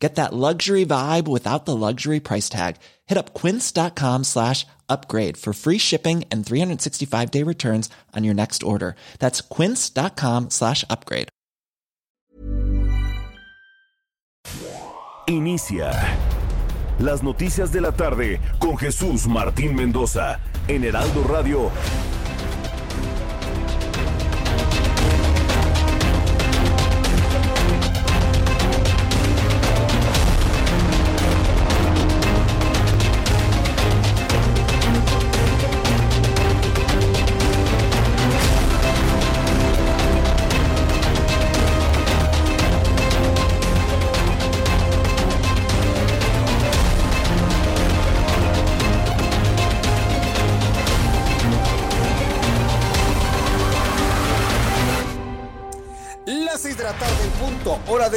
Get that luxury vibe without the luxury price tag. Hit up quince.com slash upgrade for free shipping and 365 day returns on your next order. That's quince.com slash upgrade. Inicia las noticias de la tarde con Jesús Martín Mendoza en Heraldo Radio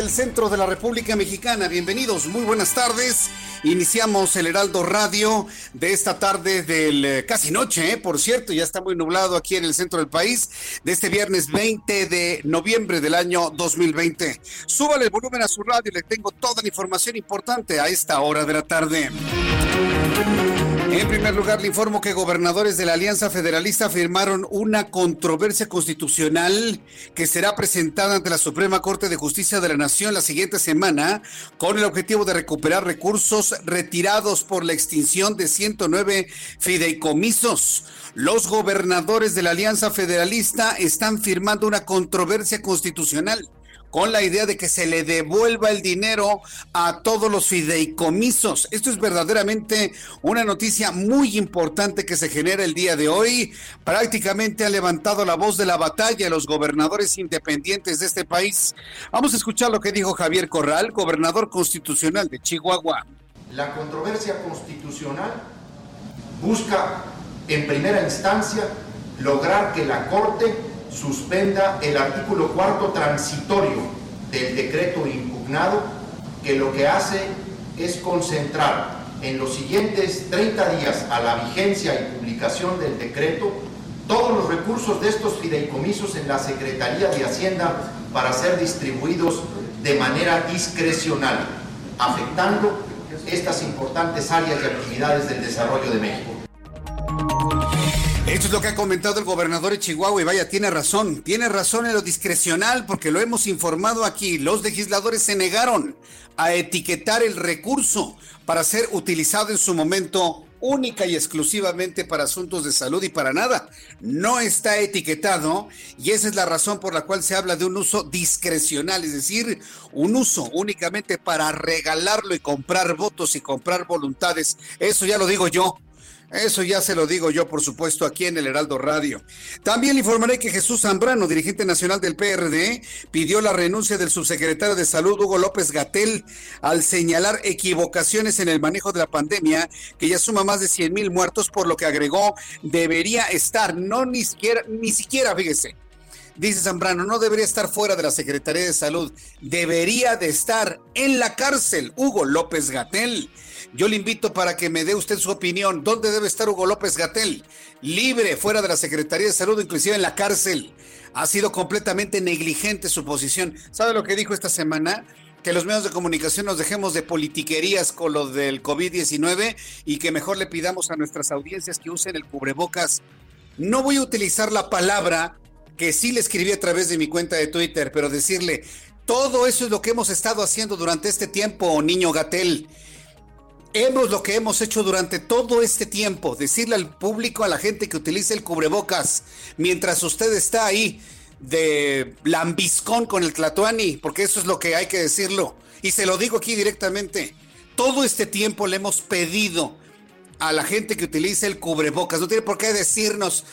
centro de la República Mexicana. Bienvenidos, muy buenas tardes. Iniciamos el Heraldo Radio de esta tarde del eh, casi noche, eh, por cierto, ya está muy nublado aquí en el centro del país, de este viernes 20 de noviembre del año 2020. Súbale el volumen a su radio, le tengo toda la información importante a esta hora de la tarde. En primer lugar, le informo que gobernadores de la Alianza Federalista firmaron una controversia constitucional que será presentada ante la Suprema Corte de Justicia de la Nación la siguiente semana con el objetivo de recuperar recursos retirados por la extinción de 109 fideicomisos. Los gobernadores de la Alianza Federalista están firmando una controversia constitucional con la idea de que se le devuelva el dinero a todos los fideicomisos. Esto es verdaderamente una noticia muy importante que se genera el día de hoy. Prácticamente ha levantado la voz de la batalla los gobernadores independientes de este país. Vamos a escuchar lo que dijo Javier Corral, gobernador constitucional de Chihuahua. La controversia constitucional busca en primera instancia lograr que la Corte suspenda el artículo cuarto transitorio del decreto impugnado, que lo que hace es concentrar en los siguientes 30 días a la vigencia y publicación del decreto todos los recursos de estos fideicomisos en la Secretaría de Hacienda para ser distribuidos de manera discrecional, afectando estas importantes áreas de actividades del desarrollo de México. Esto es lo que ha comentado el gobernador de Chihuahua y vaya, tiene razón, tiene razón en lo discrecional porque lo hemos informado aquí. Los legisladores se negaron a etiquetar el recurso para ser utilizado en su momento única y exclusivamente para asuntos de salud y para nada. No está etiquetado y esa es la razón por la cual se habla de un uso discrecional, es decir, un uso únicamente para regalarlo y comprar votos y comprar voluntades. Eso ya lo digo yo. Eso ya se lo digo yo, por supuesto, aquí en el Heraldo Radio. También le informaré que Jesús Zambrano, dirigente nacional del PRD, pidió la renuncia del subsecretario de Salud, Hugo López Gatel, al señalar equivocaciones en el manejo de la pandemia, que ya suma más de 100 mil muertos, por lo que agregó, debería estar, no ni siquiera, ni siquiera, fíjese, dice Zambrano, no debería estar fuera de la Secretaría de Salud, debería de estar en la cárcel, Hugo López Gatel. Yo le invito para que me dé usted su opinión. ¿Dónde debe estar Hugo López Gatel? Libre, fuera de la Secretaría de Salud, inclusive en la cárcel. Ha sido completamente negligente su posición. ¿Sabe lo que dijo esta semana? Que los medios de comunicación nos dejemos de politiquerías con lo del COVID-19 y que mejor le pidamos a nuestras audiencias que usen el cubrebocas. No voy a utilizar la palabra que sí le escribí a través de mi cuenta de Twitter, pero decirle, todo eso es lo que hemos estado haciendo durante este tiempo, niño Gatel. Hemos lo que hemos hecho durante todo este tiempo, decirle al público, a la gente que utilice el cubrebocas, mientras usted está ahí de lambiscón con el Tlatuani, porque eso es lo que hay que decirlo. Y se lo digo aquí directamente. Todo este tiempo le hemos pedido a la gente que utilice el cubrebocas. No tiene por qué decirnos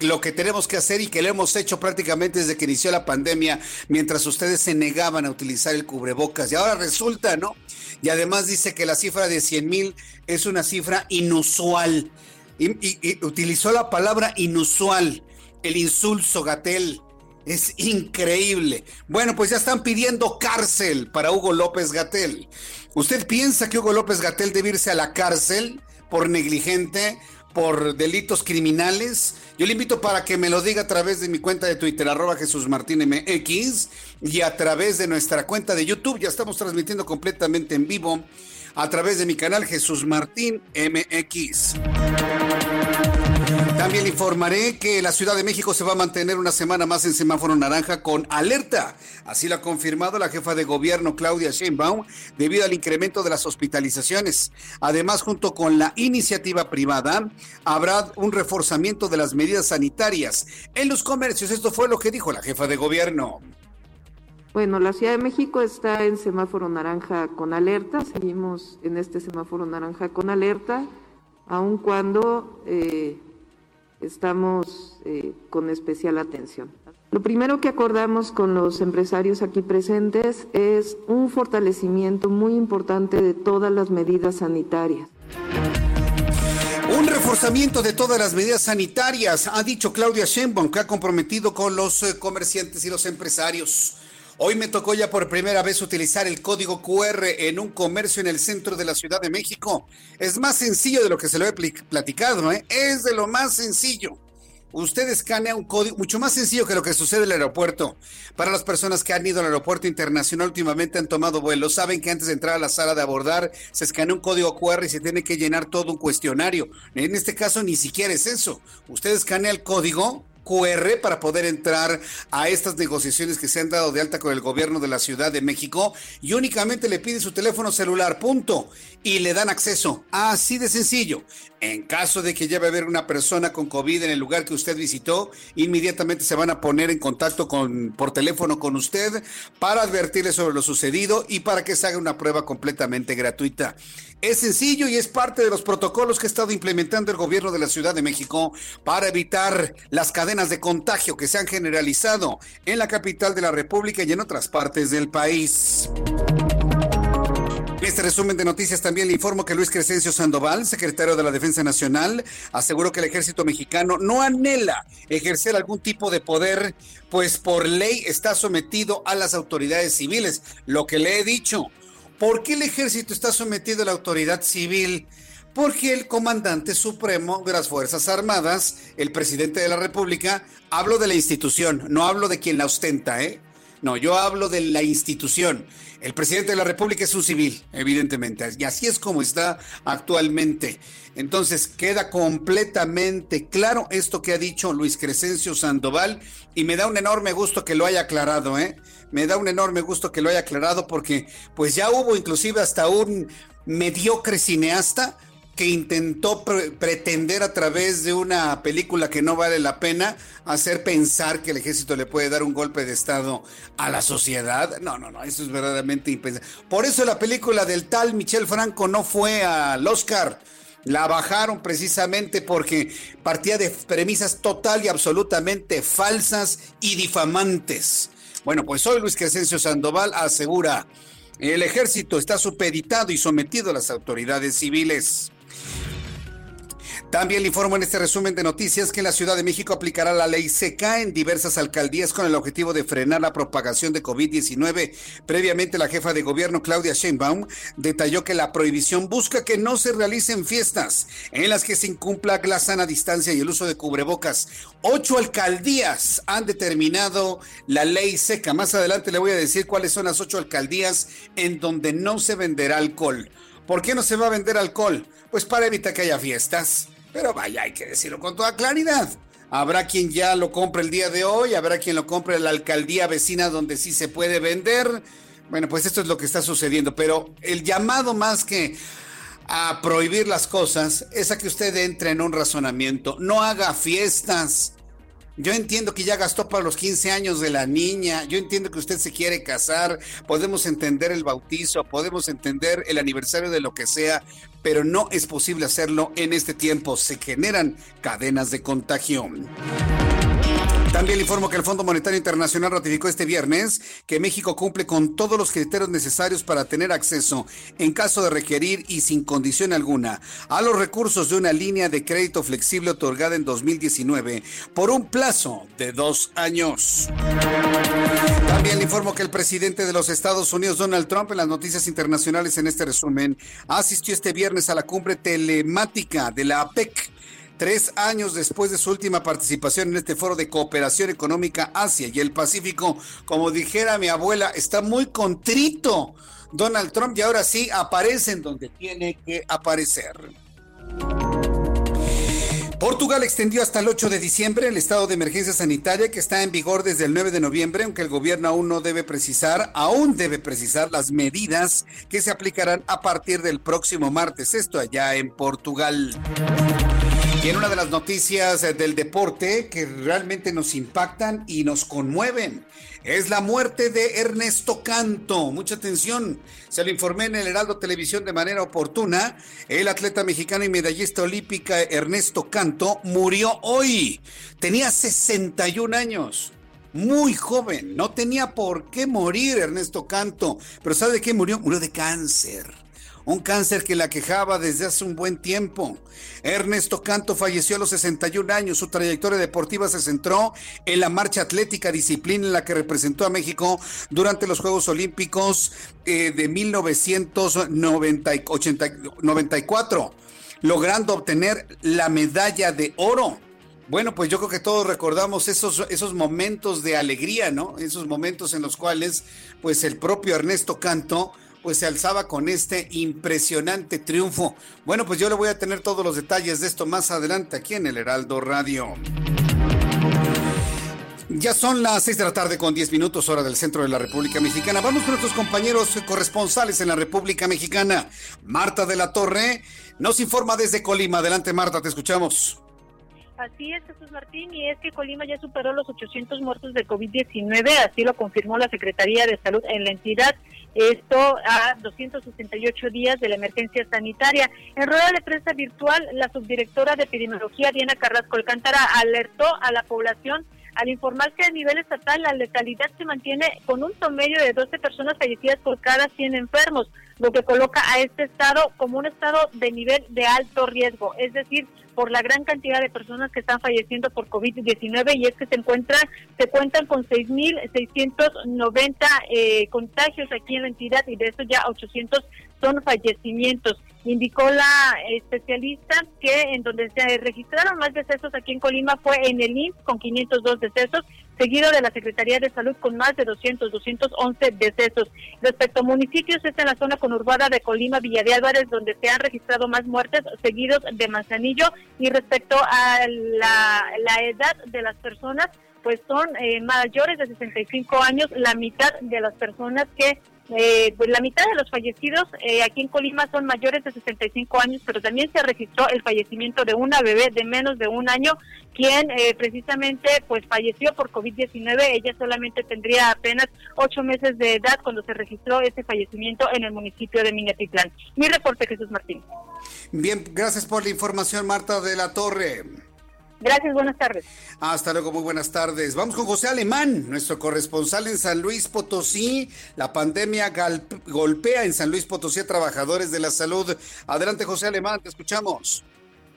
lo que tenemos que hacer y que lo hemos hecho prácticamente desde que inició la pandemia, mientras ustedes se negaban a utilizar el cubrebocas. Y ahora resulta, ¿no? Y además dice que la cifra de 100 mil es una cifra inusual. Y, utilizó la palabra inusual, el insulso Gatel. Es increíble. Bueno, pues ya están pidiendo cárcel para Hugo López Gatel. ¿Usted piensa que Hugo López Gatel debe irse a la cárcel por negligente, por delitos criminales? Yo le invito para que me lo diga a través de mi cuenta de Twitter, arroba Jesús Martín MX, y a través de nuestra cuenta de YouTube. Ya estamos transmitiendo completamente en vivo a través de mi canal Jesús Martín MX. También informaré que la Ciudad de México se va a mantener una semana más en semáforo naranja con alerta. Así lo ha confirmado la jefa de gobierno Claudia Sheinbaum debido al incremento de las hospitalizaciones. Además, junto con la iniciativa privada, habrá un reforzamiento de las medidas sanitarias en los comercios. Esto fue lo que dijo la jefa de gobierno. Bueno, la Ciudad de México está en semáforo naranja con alerta. Seguimos en este semáforo naranja con alerta, aun cuando... Eh, estamos eh, con especial atención. Lo primero que acordamos con los empresarios aquí presentes es un fortalecimiento muy importante de todas las medidas sanitarias. Un reforzamiento de todas las medidas sanitarias, ha dicho Claudia Sheinbaum, que ha comprometido con los eh, comerciantes y los empresarios. Hoy me tocó ya por primera vez utilizar el código QR en un comercio en el centro de la Ciudad de México. Es más sencillo de lo que se lo he platicado, ¿eh? Es de lo más sencillo. Usted escanea un código mucho más sencillo que lo que sucede en el aeropuerto. Para las personas que han ido al aeropuerto internacional últimamente han tomado vuelo, saben que antes de entrar a la sala de abordar se escanea un código QR y se tiene que llenar todo un cuestionario. En este caso ni siquiera es eso. Usted escanea el código, QR para poder entrar a estas negociaciones que se han dado de alta con el gobierno de la Ciudad de México y únicamente le pide su teléfono celular, punto, y le dan acceso. Así de sencillo. En caso de que lleve a ver una persona con COVID en el lugar que usted visitó, inmediatamente se van a poner en contacto con, por teléfono con usted para advertirle sobre lo sucedido y para que se haga una prueba completamente gratuita. Es sencillo y es parte de los protocolos que ha estado implementando el gobierno de la Ciudad de México para evitar las cadenas de contagio que se han generalizado en la capital de la República y en otras partes del país. En este resumen de noticias también le informo que Luis Crescencio Sandoval, secretario de la Defensa Nacional, aseguró que el ejército mexicano no anhela ejercer algún tipo de poder, pues por ley está sometido a las autoridades civiles. Lo que le he dicho, ¿por qué el ejército está sometido a la autoridad civil? Porque el comandante supremo de las Fuerzas Armadas, el presidente de la República, hablo de la institución, no hablo de quien la ostenta, ¿eh? No, yo hablo de la institución. El presidente de la República es un civil, evidentemente, y así es como está actualmente. Entonces queda completamente claro esto que ha dicho Luis Crescencio Sandoval y me da un enorme gusto que lo haya aclarado, ¿eh? Me da un enorme gusto que lo haya aclarado porque pues ya hubo inclusive hasta un mediocre cineasta que intentó pretender a través de una película que no vale la pena hacer pensar que el ejército le puede dar un golpe de estado a la sociedad. No, no, no, eso es verdaderamente impensable. Por eso la película del tal Michel Franco no fue al Oscar. La bajaron precisamente porque partía de premisas total y absolutamente falsas y difamantes. Bueno, pues hoy Luis Crescencio Sandoval asegura, el ejército está supeditado y sometido a las autoridades civiles. También le informo en este resumen de noticias que la Ciudad de México aplicará la ley seca en diversas alcaldías con el objetivo de frenar la propagación de COVID-19. Previamente, la jefa de gobierno, Claudia Sheinbaum, detalló que la prohibición busca que no se realicen fiestas en las que se incumpla la sana distancia y el uso de cubrebocas. Ocho alcaldías han determinado la ley seca. Más adelante le voy a decir cuáles son las ocho alcaldías en donde no se venderá alcohol. ¿Por qué no se va a vender alcohol? Pues para evitar que haya fiestas. Pero vaya, hay que decirlo con toda claridad. Habrá quien ya lo compre el día de hoy, habrá quien lo compre en la alcaldía vecina donde sí se puede vender. Bueno, pues esto es lo que está sucediendo, pero el llamado más que a prohibir las cosas es a que usted entre en un razonamiento. No haga fiestas, yo entiendo que ya gastó para los 15 años de la niña, yo entiendo que usted se quiere casar, podemos entender el bautizo, podemos entender el aniversario de lo que sea, pero no es posible hacerlo en este tiempo, se generan cadenas de contagio. También informo que el Fondo Monetario Internacional ratificó este viernes que México cumple con todos los criterios necesarios para tener acceso, en caso de requerir y sin condición alguna, a los recursos de una línea de crédito flexible otorgada en 2019 por un plazo de dos años. También le informo que el presidente de los Estados Unidos, Donald Trump, en las noticias internacionales en este resumen, asistió este viernes a la cumbre telemática de la APEC Tres años después de su última participación en este foro de cooperación económica Asia y el Pacífico, como dijera mi abuela, está muy contrito Donald Trump y ahora sí aparece en donde tiene que aparecer. Portugal extendió hasta el 8 de diciembre el estado de emergencia sanitaria que está en vigor desde el 9 de noviembre, aunque el gobierno aún no debe precisar, aún debe precisar las medidas que se aplicarán a partir del próximo martes, esto allá en Portugal. Y en una de las noticias eh, del deporte que realmente nos impactan y nos conmueven es la muerte de Ernesto Canto. Mucha atención, se lo informé en el Heraldo Televisión de manera oportuna. El atleta mexicano y medallista olímpica Ernesto Canto murió hoy. Tenía 61 años. Muy joven, no tenía por qué morir Ernesto Canto, pero ¿sabe de qué murió? Murió de cáncer un cáncer que la quejaba desde hace un buen tiempo. Ernesto Canto falleció a los 61 años. Su trayectoria deportiva se centró en la marcha atlética, disciplina en la que representó a México durante los Juegos Olímpicos eh, de 1994, logrando obtener la medalla de oro. Bueno, pues yo creo que todos recordamos esos, esos momentos de alegría, ¿no? Esos momentos en los cuales, pues el propio Ernesto Canto pues se alzaba con este impresionante triunfo. Bueno, pues yo le voy a tener todos los detalles de esto más adelante aquí en el Heraldo Radio. Ya son las 6 de la tarde con 10 minutos hora del centro de la República Mexicana. Vamos con nuestros compañeros corresponsales en la República Mexicana. Marta de la Torre nos informa desde Colima. Adelante Marta, te escuchamos. Así es, Jesús Martín, y es que Colima ya superó los 800 muertos de COVID-19, así lo confirmó la Secretaría de Salud en la entidad. Esto a 268 días de la emergencia sanitaria. En rueda de prensa virtual, la subdirectora de epidemiología, Diana Carrasco Alcántara, alertó a la población al informar que a nivel estatal la letalidad se mantiene con un promedio de 12 personas fallecidas por cada 100 enfermos, lo que coloca a este estado como un estado de nivel de alto riesgo, es decir, por la gran cantidad de personas que están falleciendo por COVID-19 y es que se encuentran, se cuentan con 6.690 eh, contagios aquí en la entidad y de eso ya 800 son fallecimientos. Indicó la especialista que en donde se registraron más decesos aquí en Colima fue en el IMSS con 502 decesos, seguido de la Secretaría de Salud con más de 200, 211 decesos. Respecto a municipios, es en la zona conurbada de Colima, Villa de Álvarez, donde se han registrado más muertes, seguidos de Manzanillo. Y respecto a la, la edad de las personas, pues son eh, mayores de 65 años, la mitad de las personas que eh, pues la mitad de los fallecidos eh, aquí en Colima son mayores de 65 años, pero también se registró el fallecimiento de una bebé de menos de un año, quien eh, precisamente pues falleció por COVID-19. Ella solamente tendría apenas ocho meses de edad cuando se registró ese fallecimiento en el municipio de Minatitlán. Mi reporte, Jesús Martín. Bien, gracias por la información, Marta de la Torre. Gracias, buenas tardes. Hasta luego, muy buenas tardes. Vamos con José Alemán, nuestro corresponsal en San Luis Potosí. La pandemia golpea en San Luis Potosí a trabajadores de la salud. Adelante, José Alemán, te escuchamos.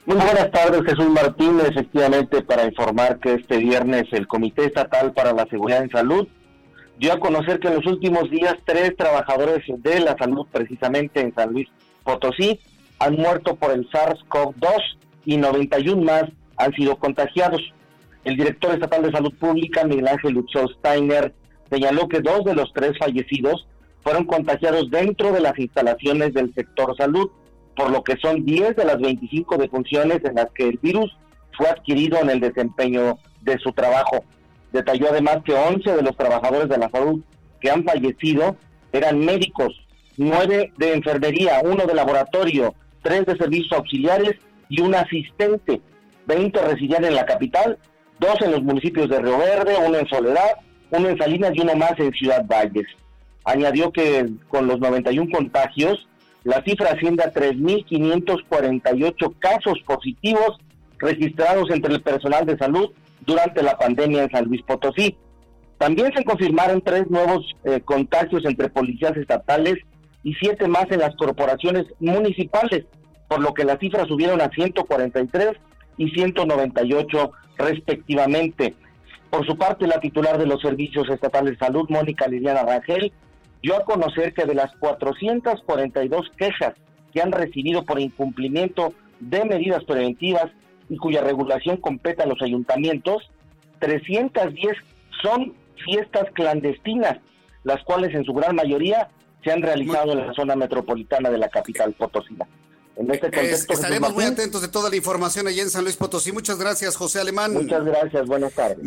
Muy buenas tardes, Jesús Martínez. Efectivamente, para informar que este viernes el Comité Estatal para la Seguridad en Salud dio a conocer que en los últimos días tres trabajadores de la salud, precisamente en San Luis Potosí, han muerto por el SARS-CoV-2 y 91 más han sido contagiados. El director estatal de salud pública, Miguel Ángel Luxor Steiner, señaló que dos de los tres fallecidos fueron contagiados dentro de las instalaciones del sector salud, por lo que son 10 de las 25 defunciones en las que el virus fue adquirido en el desempeño de su trabajo. Detalló además que 11 de los trabajadores de la salud que han fallecido eran médicos, 9 de enfermería, uno de laboratorio, 3 de servicios auxiliares y un asistente. 20 residían en la capital, dos en los municipios de Río Verde, uno en Soledad, uno en Salinas y uno más en Ciudad Valles. Añadió que con los 91 contagios, la cifra asciende a 3.548 casos positivos registrados entre el personal de salud durante la pandemia en San Luis Potosí. También se confirmaron tres nuevos eh, contagios entre policías estatales y siete más en las corporaciones municipales, por lo que las cifras subieron a 143 y 198 respectivamente. Por su parte, la titular de los servicios estatales de salud, Mónica Liliana Rangel, dio a conocer que de las 442 quejas que han recibido por incumplimiento de medidas preventivas y cuya regulación compete a los ayuntamientos, 310 son fiestas clandestinas, las cuales en su gran mayoría se han realizado en la zona metropolitana de la capital potosina. En este contexto, estaremos muy atentos de toda la información allá en San Luis Potosí. Muchas gracias, José Alemán. Muchas gracias, buenas tardes.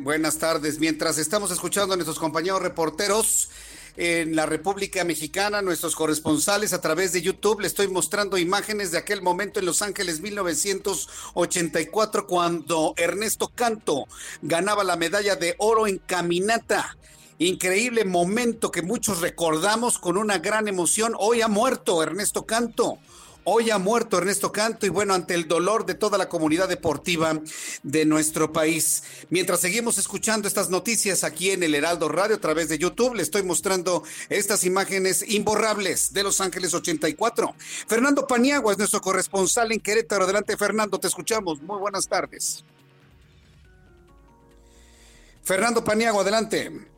buenas tardes. Mientras estamos escuchando a nuestros compañeros reporteros, en la República Mexicana, nuestros corresponsales a través de YouTube. Le estoy mostrando imágenes de aquel momento en Los Ángeles 1984 cuando Ernesto Canto ganaba la medalla de oro en caminata. Increíble momento que muchos recordamos con una gran emoción. Hoy ha muerto Ernesto Canto. Hoy ha muerto Ernesto Canto y bueno, ante el dolor de toda la comunidad deportiva de nuestro país. Mientras seguimos escuchando estas noticias aquí en el Heraldo Radio a través de YouTube, le estoy mostrando estas imágenes imborrables de Los Ángeles 84. Fernando Paniagua es nuestro corresponsal en Querétaro. Adelante, Fernando, te escuchamos. Muy buenas tardes. Fernando Paniagua, adelante.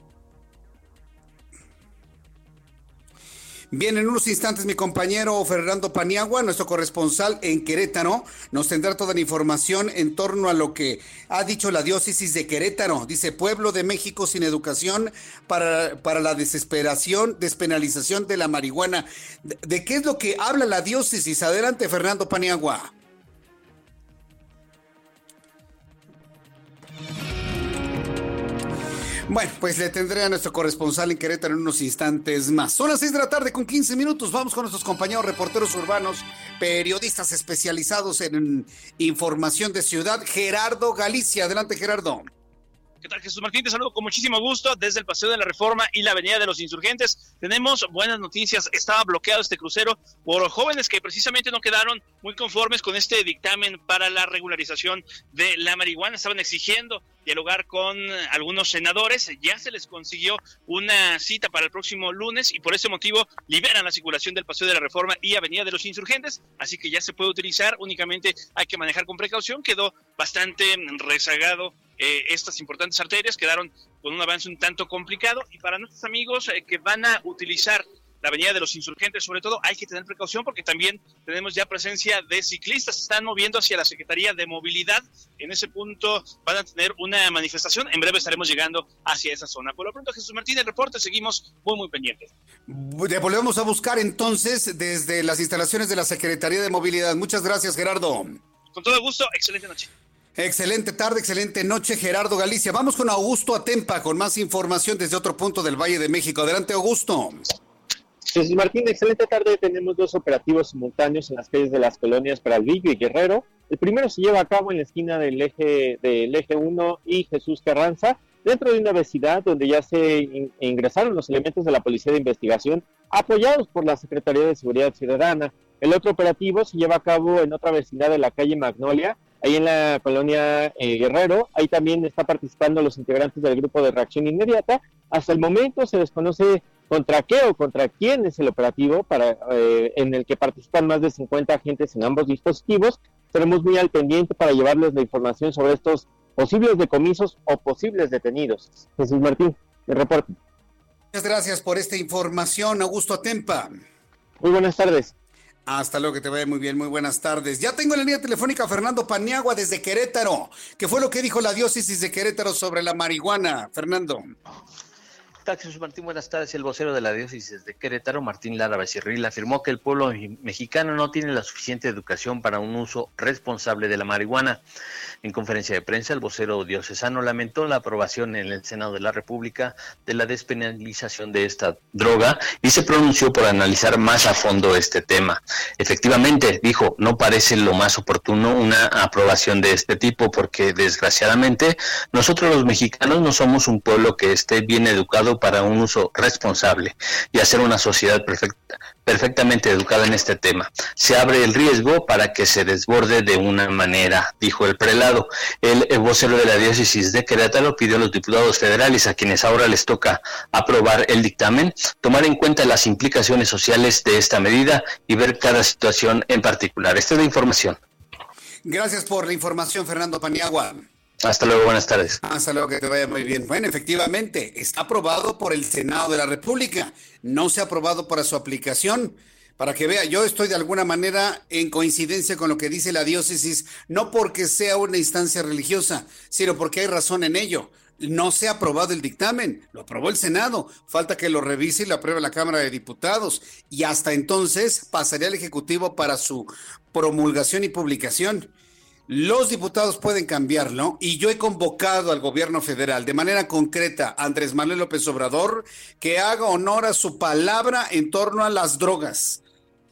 Bien, en unos instantes mi compañero Fernando Paniagua, nuestro corresponsal en Querétaro, nos tendrá toda la información en torno a lo que ha dicho la diócesis de Querétaro. Dice, pueblo de México sin educación para, para la desesperación, despenalización de la marihuana. ¿De, ¿De qué es lo que habla la diócesis? Adelante, Fernando Paniagua. Bueno, pues le tendré a nuestro corresponsal en Querétaro en unos instantes más. Son las 6 de la tarde con 15 minutos. Vamos con nuestros compañeros reporteros urbanos, periodistas especializados en información de ciudad. Gerardo Galicia. Adelante, Gerardo. ¿Qué tal, Jesús Martín? Te saludo con muchísimo gusto desde el Paseo de la Reforma y la Avenida de los Insurgentes. Tenemos buenas noticias. Estaba bloqueado este crucero por jóvenes que precisamente no quedaron muy conformes con este dictamen para la regularización de la marihuana. Estaban exigiendo dialogar con algunos senadores. Ya se les consiguió una cita para el próximo lunes y por ese motivo liberan la circulación del Paseo de la Reforma y Avenida de los Insurgentes. Así que ya se puede utilizar. Únicamente hay que manejar con precaución. Quedó bastante rezagado eh, estas importantes arterias quedaron con un avance un tanto complicado y para nuestros amigos eh, que van a utilizar la avenida de los insurgentes, sobre todo hay que tener precaución porque también tenemos ya presencia de ciclistas, se están moviendo hacia la Secretaría de Movilidad, en ese punto van a tener una manifestación, en breve estaremos llegando hacia esa zona. Por lo pronto, Jesús Martín, el reporte, seguimos muy, muy pendientes. Volvemos a buscar entonces desde las instalaciones de la Secretaría de Movilidad. Muchas gracias, Gerardo. Con todo gusto, excelente noche. Excelente tarde, excelente noche, Gerardo Galicia. Vamos con Augusto Atempa con más información desde otro punto del Valle de México. Adelante, Augusto. Jesús Martín, excelente tarde. Tenemos dos operativos simultáneos en las calles de las colonias Peralvillo y Guerrero. El primero se lleva a cabo en la esquina del eje del eje 1 y Jesús Carranza, dentro de una vecindad donde ya se ingresaron los elementos de la Policía de Investigación, apoyados por la Secretaría de Seguridad Ciudadana. El otro operativo se lleva a cabo en otra vecindad de la calle Magnolia, ahí en la colonia eh, Guerrero. Ahí también está participando los integrantes del grupo de reacción inmediata. Hasta el momento se desconoce contra qué o contra quién es el operativo para, eh, en el que participan más de 50 agentes en ambos dispositivos. Estaremos muy al pendiente para llevarles la información sobre estos posibles decomisos o posibles detenidos. Jesús Martín, el reporte. Muchas gracias por esta información, Augusto Atempa. Muy buenas tardes. Hasta luego, que te vaya muy bien, muy buenas tardes. Ya tengo en la línea telefónica a Fernando Paniagua desde Querétaro. ¿Qué fue lo que dijo la diócesis de Querétaro sobre la marihuana, Fernando? Jesús Martín, buenas tardes. El vocero de la diócesis de Querétaro, Martín Lara Becerril, afirmó que el pueblo mexicano no tiene la suficiente educación para un uso responsable de la marihuana. En conferencia de prensa, el vocero diocesano lamentó la aprobación en el Senado de la República de la despenalización de esta droga y se pronunció por analizar más a fondo este tema. Efectivamente, dijo, no parece lo más oportuno una aprobación de este tipo porque desgraciadamente nosotros los mexicanos no somos un pueblo que esté bien educado para un uso responsable y hacer una sociedad perfecta, perfectamente educada en este tema. Se abre el riesgo para que se desborde de una manera, dijo el prelado. El, vocero de la diócesis de Querétaro pidió a los diputados federales, a quienes ahora les toca aprobar el dictamen, tomar en cuenta las implicaciones sociales de esta medida y ver cada situación en particular. Esta es la información. Gracias por la información, Fernando Paniagua. Hasta luego, buenas tardes. Hasta luego, que te vaya muy bien. Bueno, efectivamente, está aprobado por el Senado de la República, no se ha aprobado para su aplicación. Para que vea, yo estoy de alguna manera en coincidencia con lo que dice la diócesis, no porque sea una instancia religiosa, sino porque hay razón en ello. No se ha aprobado el dictamen, lo aprobó el Senado, falta que lo revise y lo apruebe la Cámara de Diputados y hasta entonces pasaría al Ejecutivo para su promulgación y publicación. Los diputados pueden cambiarlo y yo he convocado al gobierno federal de manera concreta, Andrés Manuel López Obrador, que haga honor a su palabra en torno a las drogas.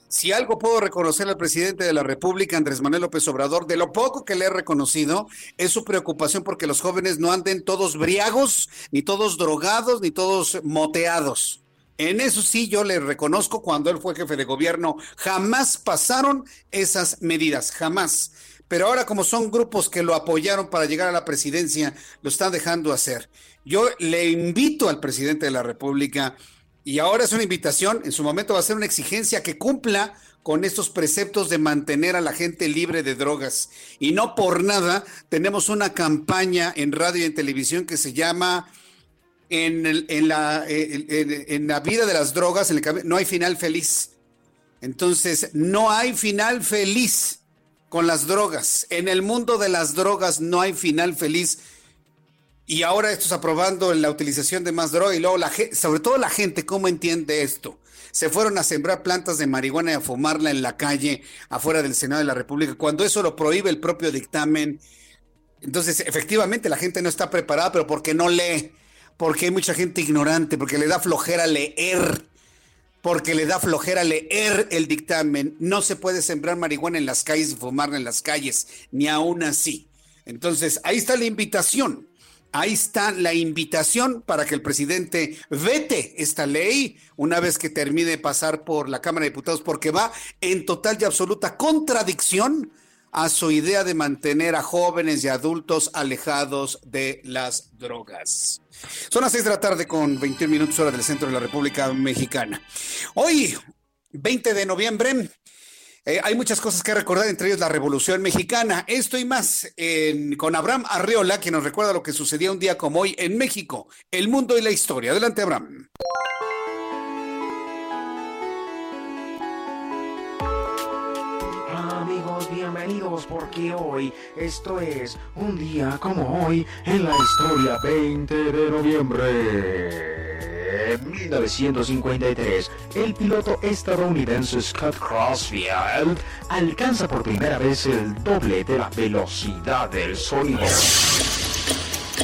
Si algo puedo reconocer al presidente de la República, Andrés Manuel López Obrador, de lo poco que le he reconocido, es su preocupación porque los jóvenes no anden todos briagos, ni todos drogados, ni todos moteados. En eso sí yo le reconozco cuando él fue jefe de gobierno, jamás pasaron esas medidas, jamás. Pero ahora como son grupos que lo apoyaron para llegar a la presidencia, lo están dejando hacer. Yo le invito al presidente de la República, y ahora es una invitación, en su momento va a ser una exigencia que cumpla con estos preceptos de mantener a la gente libre de drogas. Y no por nada tenemos una campaña en radio y en televisión que se llama En, en, la, vida de las drogas, en el, no hay final feliz. Entonces, no hay final feliz con las drogas. En el mundo de las drogas no hay final feliz. Y ahora esto es aprobando la utilización de más droga y luego la sobre todo la gente, ¿cómo entiende esto? Se fueron a sembrar plantas de marihuana y a fumarla en la calle afuera del Senado de la República, cuando eso lo prohíbe el propio dictamen. Entonces, efectivamente, la gente no está preparada, pero porque no lee, porque hay mucha gente ignorante, porque le da flojera leer porque le da flojera leer el dictamen. No se puede sembrar marihuana en las calles y fumarla en las calles, ni aún así. Entonces, ahí está la invitación. Ahí está la invitación para que el presidente vete esta ley una vez que termine de pasar por la Cámara de Diputados, porque va en total y absoluta contradicción a su idea de mantener a jóvenes y adultos alejados de las drogas. Son las 6 de la tarde con 21 minutos hora del centro de la República Mexicana. Hoy, 20 de noviembre, eh, hay muchas cosas que recordar, entre ellos la Revolución Mexicana. Esto y más con Abraham Arriola, que nos recuerda lo que sucedía un día como hoy en México, el mundo y la historia. Adelante, Abraham. Bienvenidos porque hoy esto es un día como hoy en la historia 20 de noviembre. 1953, el piloto estadounidense Scott Crossfield alcanza por primera vez el doble de la velocidad del sonido.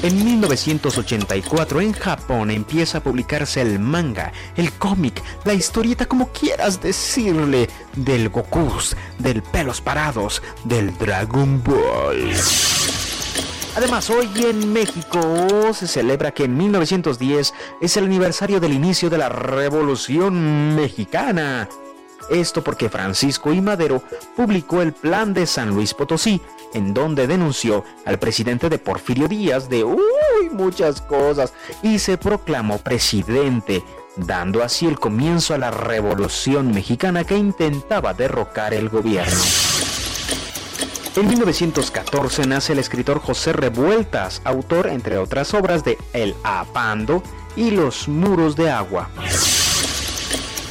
En 1984 en Japón empieza a publicarse el manga, el cómic, la historieta como quieras decirle, del Goku, del pelos parados, del Dragon Ball. Además, hoy en México se celebra que en 1910 es el aniversario del inicio de la Revolución Mexicana. Esto porque Francisco I. Madero publicó el Plan de San Luis Potosí, en donde denunció al presidente de Porfirio Díaz de uy, muchas cosas y se proclamó presidente, dando así el comienzo a la revolución mexicana que intentaba derrocar el gobierno. En 1914 nace el escritor José Revueltas, autor entre otras obras de El Apando y Los Muros de Agua.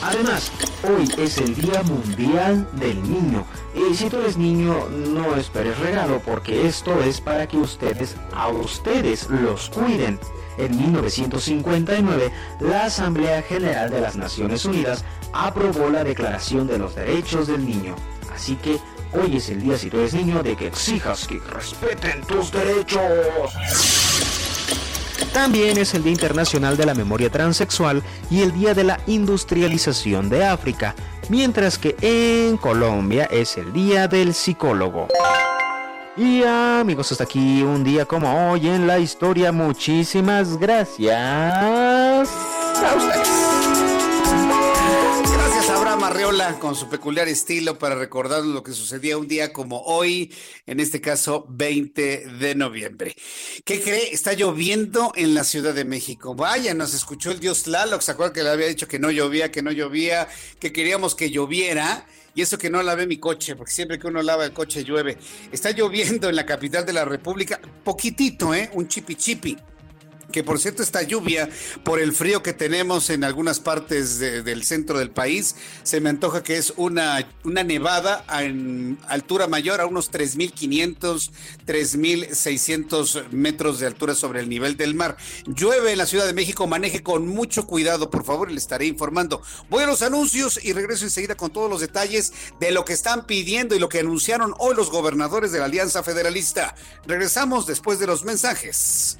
Además, hoy es el Día Mundial del Niño. Y si tú eres niño, no esperes regalo porque esto es para que ustedes, a ustedes, los cuiden. En 1959, la Asamblea General de las Naciones Unidas aprobó la Declaración de los Derechos del Niño. Así que hoy es el día, si tú eres niño, de que exijas que respeten tus derechos. También es el Día Internacional de la Memoria Transexual y el Día de la Industrialización de África, mientras que en Colombia es el Día del Psicólogo. Y amigos, hasta aquí un día como hoy en la historia. Muchísimas gracias a Con su peculiar estilo para recordar lo que sucedía un día como hoy, en este caso 20 de noviembre. ¿Qué cree? Está lloviendo en la Ciudad de México. Vaya, nos escuchó el dios Tlaloc, ¿se acuerda que le había dicho que no llovía, que no llovía, que queríamos que lloviera? Y eso que no lavé mi coche, porque siempre que uno lava el coche llueve. Está lloviendo en la capital de la República, poquitito, ¿eh? Un chipi chipi que por cierto esta lluvia, por el frío que tenemos en algunas partes del centro del país, se me antoja que es una, una nevada en altura mayor a unos 3.500, 3.600 metros de altura sobre el nivel del mar. Llueve en la Ciudad de México, maneje con mucho cuidado, por favor, le estaré informando. Voy a los anuncios y regreso enseguida con todos los detalles de lo que están pidiendo y lo que anunciaron hoy los gobernadores de la Alianza Federalista. Regresamos después de los mensajes.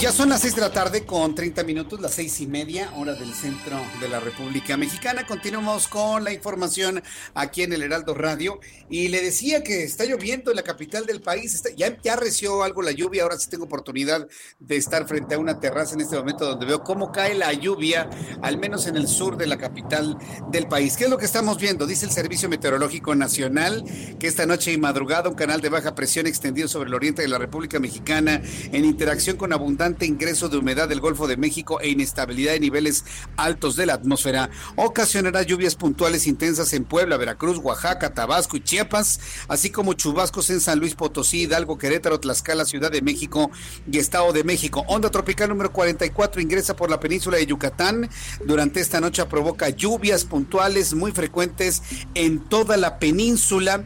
Ya son las seis de la tarde con 30 minutos, las seis y media, hora del centro de la República Mexicana. Continuamos con la información aquí en el Heraldo Radio. Y le decía que está lloviendo en la capital del país. ya, ya reció algo la lluvia. Ahora sí tengo oportunidad de estar frente a una terraza en este momento donde veo cómo cae la lluvia, al menos en el sur de la capital del país. ¿Qué es lo que estamos viendo? Dice el Servicio Meteorológico Nacional que esta noche y madrugada un canal de baja presión extendido sobre el oriente de la República Mexicana en interacción con ingreso de humedad del Golfo de México e inestabilidad de niveles altos de la atmósfera ocasionará lluvias puntuales intensas en Puebla, Veracruz, Oaxaca, Tabasco y Chiapas, así como chubascos en San Luis Potosí, Hidalgo, Querétaro, Tlaxcala, Ciudad de México y Estado de México. Onda tropical número 44 ingresa por la península de Yucatán. Durante esta noche provoca lluvias puntuales muy frecuentes en toda la península.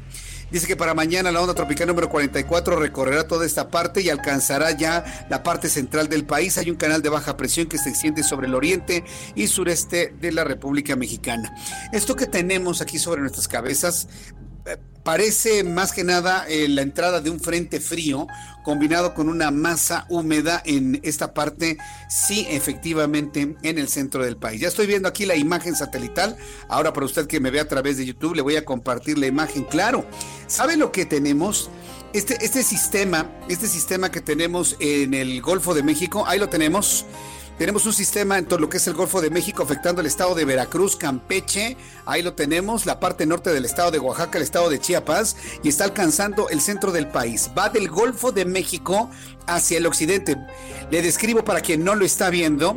Dice que para mañana la onda tropical número 44 recorrerá toda esta parte y alcanzará ya la parte central del país. Hay un canal de baja presión que se extiende sobre el oriente y sureste de la República Mexicana. Esto que tenemos aquí sobre nuestras cabezas eh, parece más que nada eh, la entrada de un frente frío combinado con una masa húmeda en esta parte, sí, efectivamente, en el centro del país. Ya estoy viendo aquí la imagen satelital. Ahora, para usted que me ve a través de YouTube, le voy a compartir la imagen. Claro, ¿sabe lo que tenemos? Este, este sistema, este sistema que tenemos en el Golfo de México, ahí lo tenemos. Tenemos un sistema en todo lo que es el Golfo de México afectando el estado de Veracruz, Campeche, ahí lo tenemos, la parte norte del estado de Oaxaca, el estado de Chiapas, y está alcanzando el centro del país. Va del Golfo de México hacia el occidente. Le describo para quien no lo está viendo.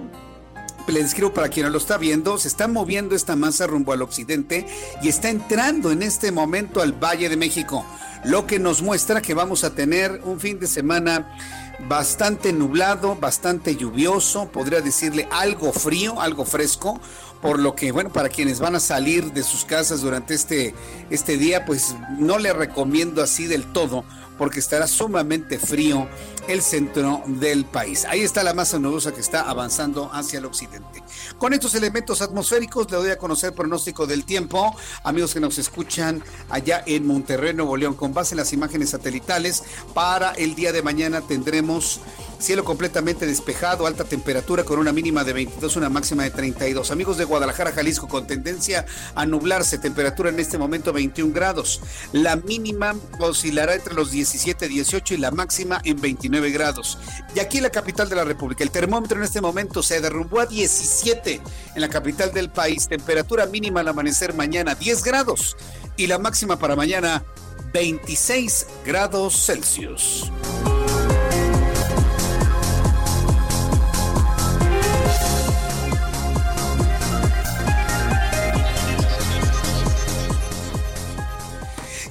Le describo para quien no lo está viendo, se está moviendo esta masa rumbo al occidente y está entrando en este momento al Valle de México, lo que nos muestra que vamos a tener un fin de semana bastante nublado, bastante lluvioso, podría decirle algo frío, algo fresco, por lo que, bueno, para quienes van a salir de sus casas durante este, este día, pues no le recomiendo así del todo, porque estará sumamente frío el centro del país. Ahí está la masa nubosa que está avanzando hacia el occidente. Con estos elementos atmosféricos le doy a conocer pronóstico del tiempo. Amigos que nos escuchan allá en Monterrey, Nuevo León, con base en las imágenes satelitales, para el día de mañana tendremos cielo completamente despejado, alta temperatura con una mínima de 22, una máxima de 32. Amigos de Guadalajara, Jalisco, con tendencia a nublarse, temperatura en este momento 21 grados. La mínima oscilará entre los 17 y 18 y la máxima en 29 grados. Y aquí la capital de la República, el termómetro en este momento se derrumbó a 17 en la capital del país. Temperatura mínima al amanecer mañana 10 grados y la máxima para mañana 26 grados Celsius.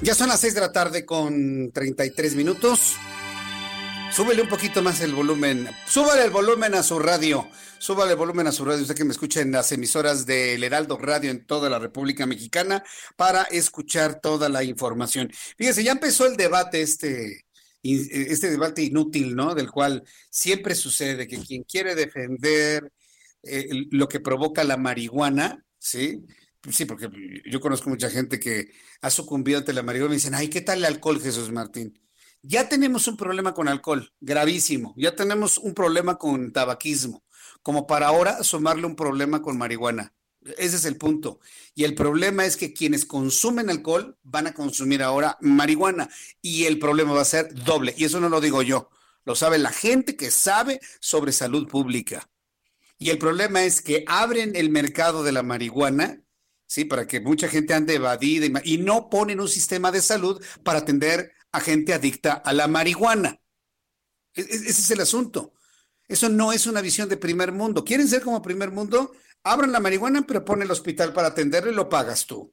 Ya son las 6 de la tarde con 33 minutos. Súbele un poquito más el volumen. Súbale el volumen a su radio. Súbale volumen a su radio. Usted que me escucha en las emisoras del Heraldo Radio en toda la República Mexicana para escuchar toda la información. Fíjese, ya empezó el debate este, este debate inútil, ¿no? Del cual siempre sucede que quien quiere defender eh, lo que provoca la marihuana, ¿sí? Sí, porque yo conozco mucha gente que ha sucumbido ante la marihuana y dicen, ay, ¿qué tal el alcohol, Jesús Martín? Ya tenemos un problema con alcohol, gravísimo. Ya tenemos un problema con tabaquismo, como para ahora sumarle un problema con marihuana. Ese es el punto. Y el problema es que quienes consumen alcohol van a consumir ahora marihuana y el problema va a ser doble. Y eso no lo digo yo, lo sabe la gente que sabe sobre salud pública. Y el problema es que abren el mercado de la marihuana, ¿sí? Para que mucha gente ande evadida y no ponen un sistema de salud para atender a gente adicta a la marihuana. E, e, ese es el asunto. Eso no es una visión de primer mundo. ¿Quieren ser como primer mundo? Abran la marihuana, pero pon el hospital para atenderlo y lo pagas tú.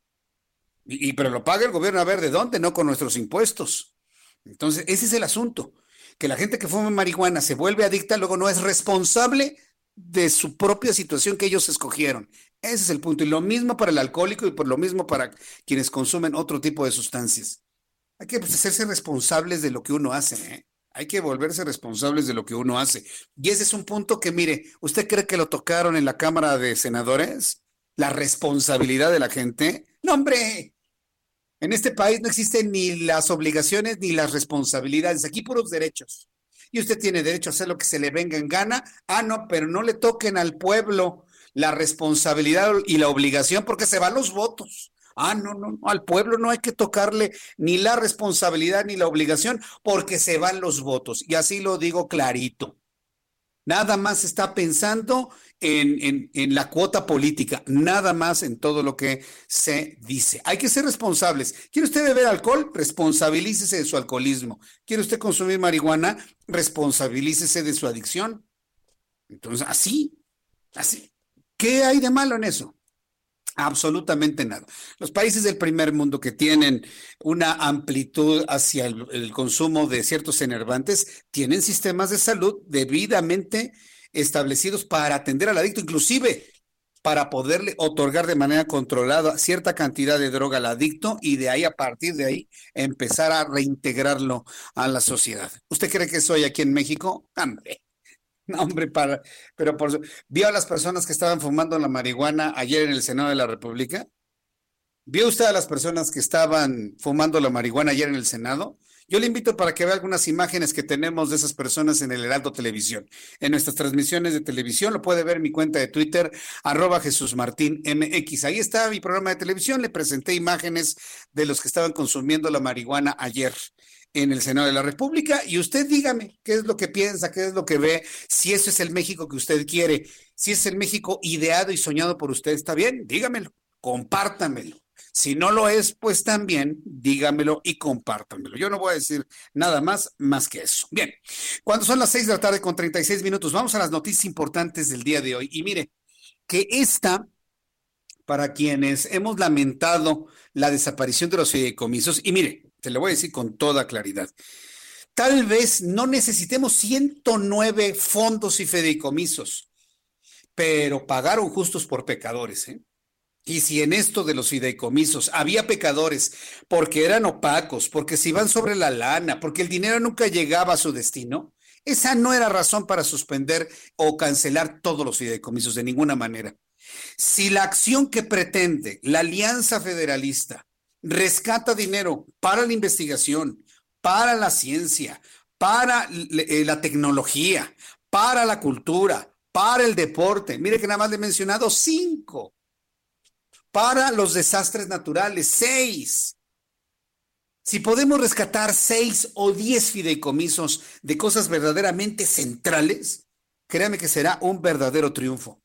Y, pero lo paga el gobierno a ver de dónde, no con nuestros impuestos. Entonces, ese es el asunto. Que la gente que fuma marihuana se vuelve adicta, luego no es responsable de su propia situación que ellos escogieron. Ese es el punto. Y lo mismo para el alcohólico y por lo mismo para quienes consumen otro tipo de sustancias. Hay que pues, hacerse responsables de lo que uno hace, ¿eh? Hay que volverse responsables de lo que uno hace. Y ese es un punto que, mire, ¿usted cree que lo tocaron en la Cámara de Senadores? ¿La responsabilidad de la gente? No, hombre. En este país no existen ni las obligaciones ni las responsabilidades. Aquí puros derechos. Y usted tiene derecho a hacer lo que se le venga en gana. Ah, no, pero no le toquen al pueblo la responsabilidad y la obligación porque se van los votos. Ah, no, no, no, al pueblo no hay que tocarle ni la responsabilidad ni la obligación porque se van los votos. Y así lo digo clarito. Nada más está pensando en, en, la cuota política, nada más en todo lo que se dice. Hay que ser responsables. ¿Quiere usted beber alcohol? Responsabilícese de su alcoholismo. ¿Quiere usted consumir marihuana? Responsabilícese de su adicción. Entonces, así, así. ¿Qué hay de malo en eso? Absolutamente nada. Los países del primer mundo que tienen una amplitud hacia el, consumo de ciertos enervantes tienen sistemas de salud debidamente establecidos para atender al adicto, inclusive para poderle otorgar de manera controlada cierta cantidad de droga al adicto y de ahí a partir de ahí empezar a reintegrarlo a la sociedad. ¿Usted cree que soy aquí en México? ¡Hombre! No, hombre, para, pero por ¿vio a las personas que estaban fumando la marihuana ayer en el Senado de la República? ¿Vio usted a las personas que estaban fumando la marihuana ayer en el Senado? Yo le invito para que vea algunas imágenes que tenemos de esas personas en el Heraldo Televisión. En nuestras transmisiones de televisión lo puede ver en mi cuenta de Twitter, arroba Jesús Martín MX. Ahí está mi programa de televisión. Le presenté imágenes de los que estaban consumiendo la marihuana ayer en el Senado de la República y usted dígame qué es lo que piensa, qué es lo que ve, si ese es el México que usted quiere, si es el México ideado y soñado por usted, está bien, dígamelo, compártamelo. Si no lo es, pues también dígamelo y compártamelo. Yo no voy a decir nada más más que eso. Bien, cuando son las seis de la tarde con 36 minutos, vamos a las noticias importantes del día de hoy. Y mire, que esta, para quienes hemos lamentado la desaparición de los fideicomisos, y mire, te lo voy a decir con toda claridad. Tal vez no necesitemos 109 fondos y fideicomisos, pero pagaron justos por pecadores. ¿eh? Y si en esto de los fideicomisos había pecadores porque eran opacos, porque se iban sobre la lana, porque el dinero nunca llegaba a su destino, esa no era razón para suspender o cancelar todos los fideicomisos de ninguna manera. Si la acción que pretende la Alianza Federalista rescata dinero para la investigación, para la ciencia, para eh, la tecnología, para la cultura, para el deporte. Mire que nada más le he mencionado cinco. Para los desastres naturales, seis. Si podemos rescatar seis o diez fideicomisos de cosas verdaderamente centrales, créame que será un verdadero triunfo.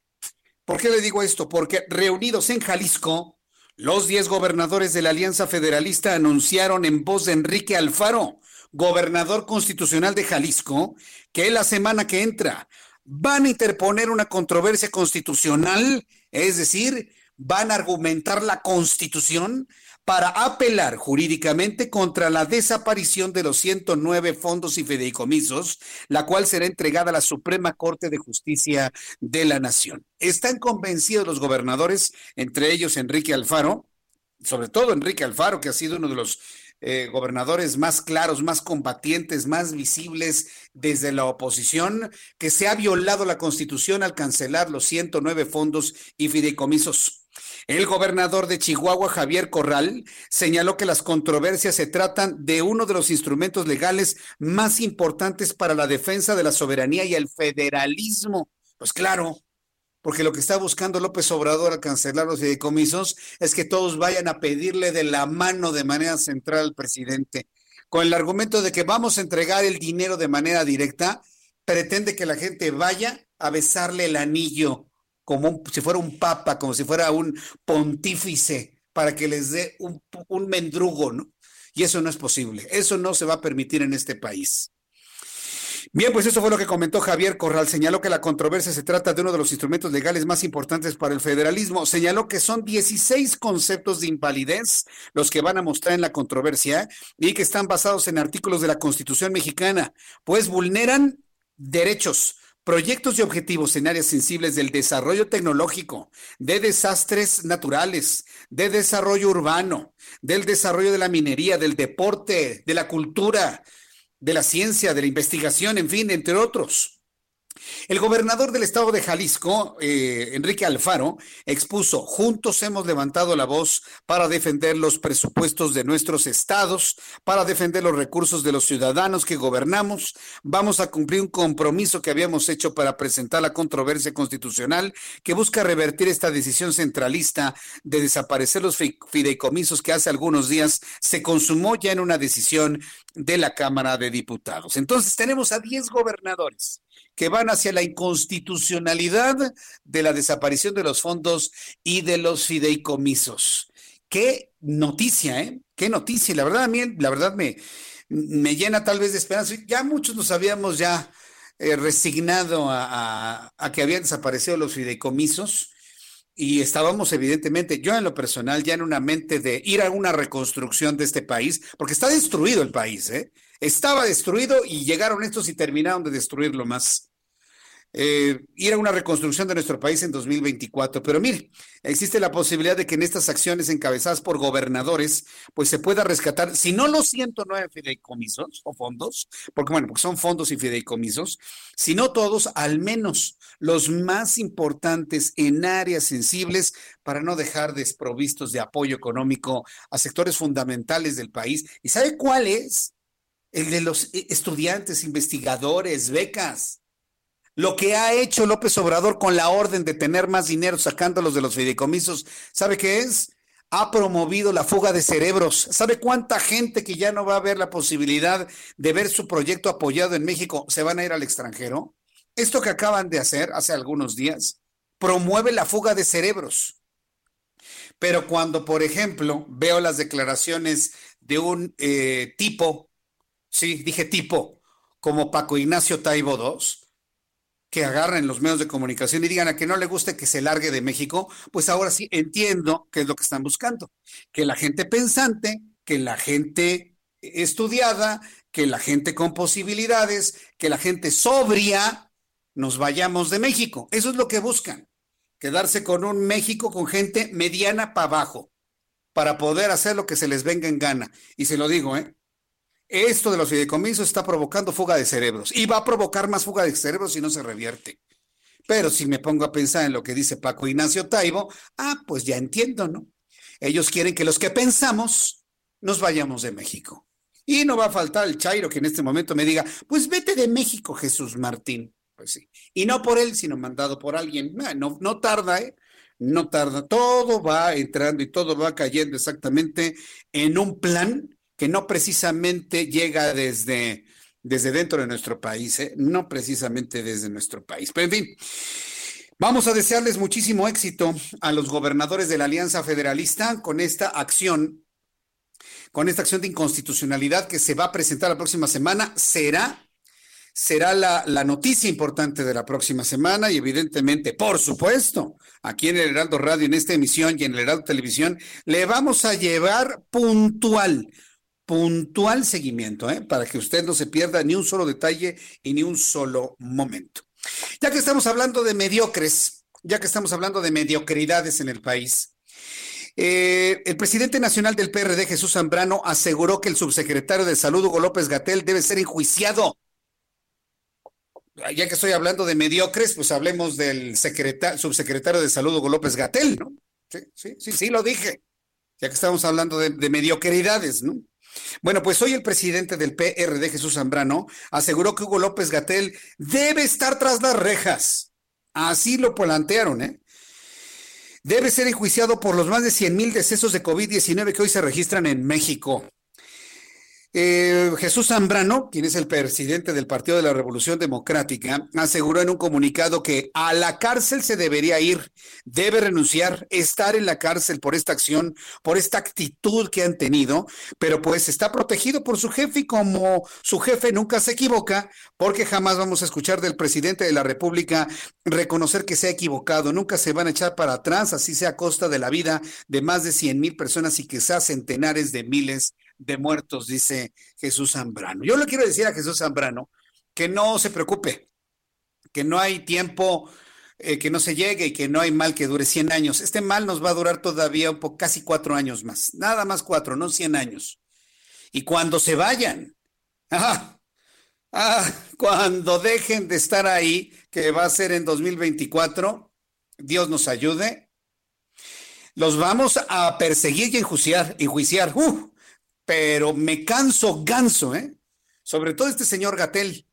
¿Por qué le digo esto? Porque reunidos en Jalisco, los diez gobernadores de la Alianza Federalista anunciaron en voz de Enrique Alfaro, gobernador constitucional de Jalisco, que la semana que entra van a interponer una controversia constitucional, es decir, van a argumentar la constitución para apelar jurídicamente contra la desaparición de los 109 fondos y fideicomisos, la cual será entregada a la Suprema Corte de Justicia de la Nación. Están convencidos los gobernadores, entre ellos Enrique Alfaro, sobre todo Enrique Alfaro, que ha sido uno de los eh, gobernadores más claros, más combatientes, más visibles desde la oposición, que se ha violado la constitución al cancelar los 109 fondos y fideicomisos. El gobernador de Chihuahua, Javier Corral, señaló que las controversias se tratan de uno de los instrumentos legales más importantes para la defensa de la soberanía y el federalismo. Pues claro, porque lo que está buscando López Obrador al cancelar los fideicomisos es que todos vayan a pedirle de la mano de manera central al presidente. Con el argumento de que vamos a entregar el dinero de manera directa, pretende que la gente vaya a besarle el anillo como si fuera un papa, como si fuera un pontífice, para que les dé un, un mendrugo, ¿no? Y eso no es posible, eso no se va a permitir en este país. Bien, pues eso fue lo que comentó Javier Corral. Señaló que la controversia se trata de uno de los instrumentos legales más importantes para el federalismo. Señaló que son 16 conceptos de invalidez los que van a mostrar en la controversia y que están basados en artículos de la Constitución mexicana, pues vulneran derechos, proyectos y objetivos en áreas sensibles del desarrollo tecnológico, de desastres naturales, de desarrollo urbano, del desarrollo de la minería, del deporte, de la cultura, de la ciencia, de la investigación, en fin, entre otros. El gobernador del estado de Jalisco, eh, Enrique Alfaro, expuso, juntos hemos levantado la voz para defender los presupuestos de nuestros estados, para defender los recursos de los ciudadanos que gobernamos. Vamos a cumplir un compromiso que habíamos hecho para presentar la controversia constitucional que busca revertir esta decisión centralista de desaparecer los fideicomisos que hace algunos días se consumó ya en una decisión de la Cámara de Diputados. Entonces tenemos a 10 gobernadores que van hacia la inconstitucionalidad de la desaparición de los fondos y de los fideicomisos. Qué noticia, ¿eh? Qué noticia. La verdad, a mí, la verdad me, me llena tal vez de esperanza. Ya muchos nos habíamos ya eh, resignado a, a, que habían desaparecido los fideicomisos y estábamos evidentemente, yo en lo personal, ya en una mente de ir a una reconstrucción de este país, porque está destruido el país, ¿eh? Estaba destruido y llegaron estos y terminaron de destruirlo más eh, ir a una reconstrucción de nuestro país en 2024. Pero mire, existe la posibilidad de que en estas acciones encabezadas por gobernadores, pues se pueda rescatar, si no los 109 fideicomisos o fondos, porque bueno, porque son fondos y fideicomisos, sino todos, al menos los más importantes en áreas sensibles para no dejar desprovistos de apoyo económico a sectores fundamentales del país. ¿Y sabe cuál es? El de los eh, estudiantes, investigadores, becas. Lo que ha hecho López Obrador con la orden de tener más dinero sacándolos de los fideicomisos, ¿sabe qué es? Ha promovido la fuga de cerebros. ¿Sabe cuánta gente que ya no va a ver la posibilidad de ver su proyecto apoyado en México se van a ir al extranjero? Esto que acaban de hacer hace algunos días promueve la fuga de cerebros. Pero cuando, por ejemplo, veo las declaraciones de un eh, tipo, sí, dije tipo, como Paco Ignacio Taibo II, que agarren los medios de comunicación y digan a que no le guste que se largue de México, pues ahora sí entiendo qué es lo que están buscando. Que la gente pensante, que la gente estudiada, que la gente con posibilidades, que la gente sobria, nos vayamos de México. Eso es lo que buscan. Quedarse con un México con gente mediana para abajo, para poder hacer lo que se les venga en gana. Y se lo digo, ¿eh? Esto de los fideicomisos está provocando fuga de cerebros y va a provocar más fuga de cerebros si no se revierte. Pero si me pongo a pensar en lo que dice Paco Ignacio Taibo, ah, pues ya entiendo, ¿no? Ellos quieren que los que pensamos nos vayamos de México. Y no va a faltar el Chairo que en este momento me diga, pues vete de México, Jesús Martín. Pues sí. Y no por él, sino mandado por alguien. Ah, no, no tarda, ¿eh? No tarda. Todo va entrando y todo va cayendo exactamente en un plan que no precisamente llega desde, desde dentro de nuestro país, ¿eh? no precisamente desde nuestro país. Pero en fin, vamos a desearles muchísimo éxito a los gobernadores de la Alianza Federalista con esta acción, con esta acción de inconstitucionalidad que se va a presentar la próxima semana. Será será la, la, noticia importante de la próxima semana y evidentemente, por supuesto, aquí en el Heraldo Radio, en esta emisión y en el Heraldo Televisión, le vamos a llevar puntual, puntual seguimiento, ¿eh? para que usted no se pierda ni un solo detalle y ni un solo momento. Ya que estamos hablando de mediocres, ya que estamos hablando de mediocridades en el país, eh, el presidente nacional del PRD, Jesús Zambrano, aseguró que el subsecretario de Salud, Hugo López Gatel, debe ser enjuiciado. Ya que estoy hablando de mediocres, pues hablemos del subsecretario de Salud, Hugo López Gatel, ¿no? Sí, sí, sí, sí, lo dije. Ya que estamos hablando de, de mediocridades, ¿no? Bueno, pues hoy el presidente del PRD, Jesús Zambrano, aseguró que Hugo López Gatel debe estar tras las rejas. Así lo plantearon, ¿eh? debe ser enjuiciado por los más de 100 mil decesos de COVID-19 que hoy se registran en México. Eh, Jesús Zambrano, quien es el presidente del Partido de la Revolución Democrática, aseguró en un comunicado que a la cárcel se debería ir, debe renunciar, estar en la cárcel por esta acción, por esta actitud que han tenido, pero pues está protegido por su jefe y como su jefe nunca se equivoca, porque jamás vamos a escuchar del presidente de la República reconocer que se ha equivocado, nunca se van a echar para atrás, así sea a costa de la vida de más de 100 mil personas y quizás centenares de miles de muertos, dice Jesús Zambrano. Yo le quiero decir a Jesús Zambrano que no se preocupe, que no hay tiempo eh, que no se llegue y que no hay mal que dure 100 años. Este mal nos va a durar todavía un poco, casi cuatro años más, nada más cuatro, no 100 años. Y cuando se vayan, ah, ah, cuando dejen de estar ahí, que va a ser en 2024, Dios nos ayude, los vamos a perseguir y enjuiciar, enjuiciar. Uh, pero me canso ganso, ¿eh? Sobre todo este señor Gatel,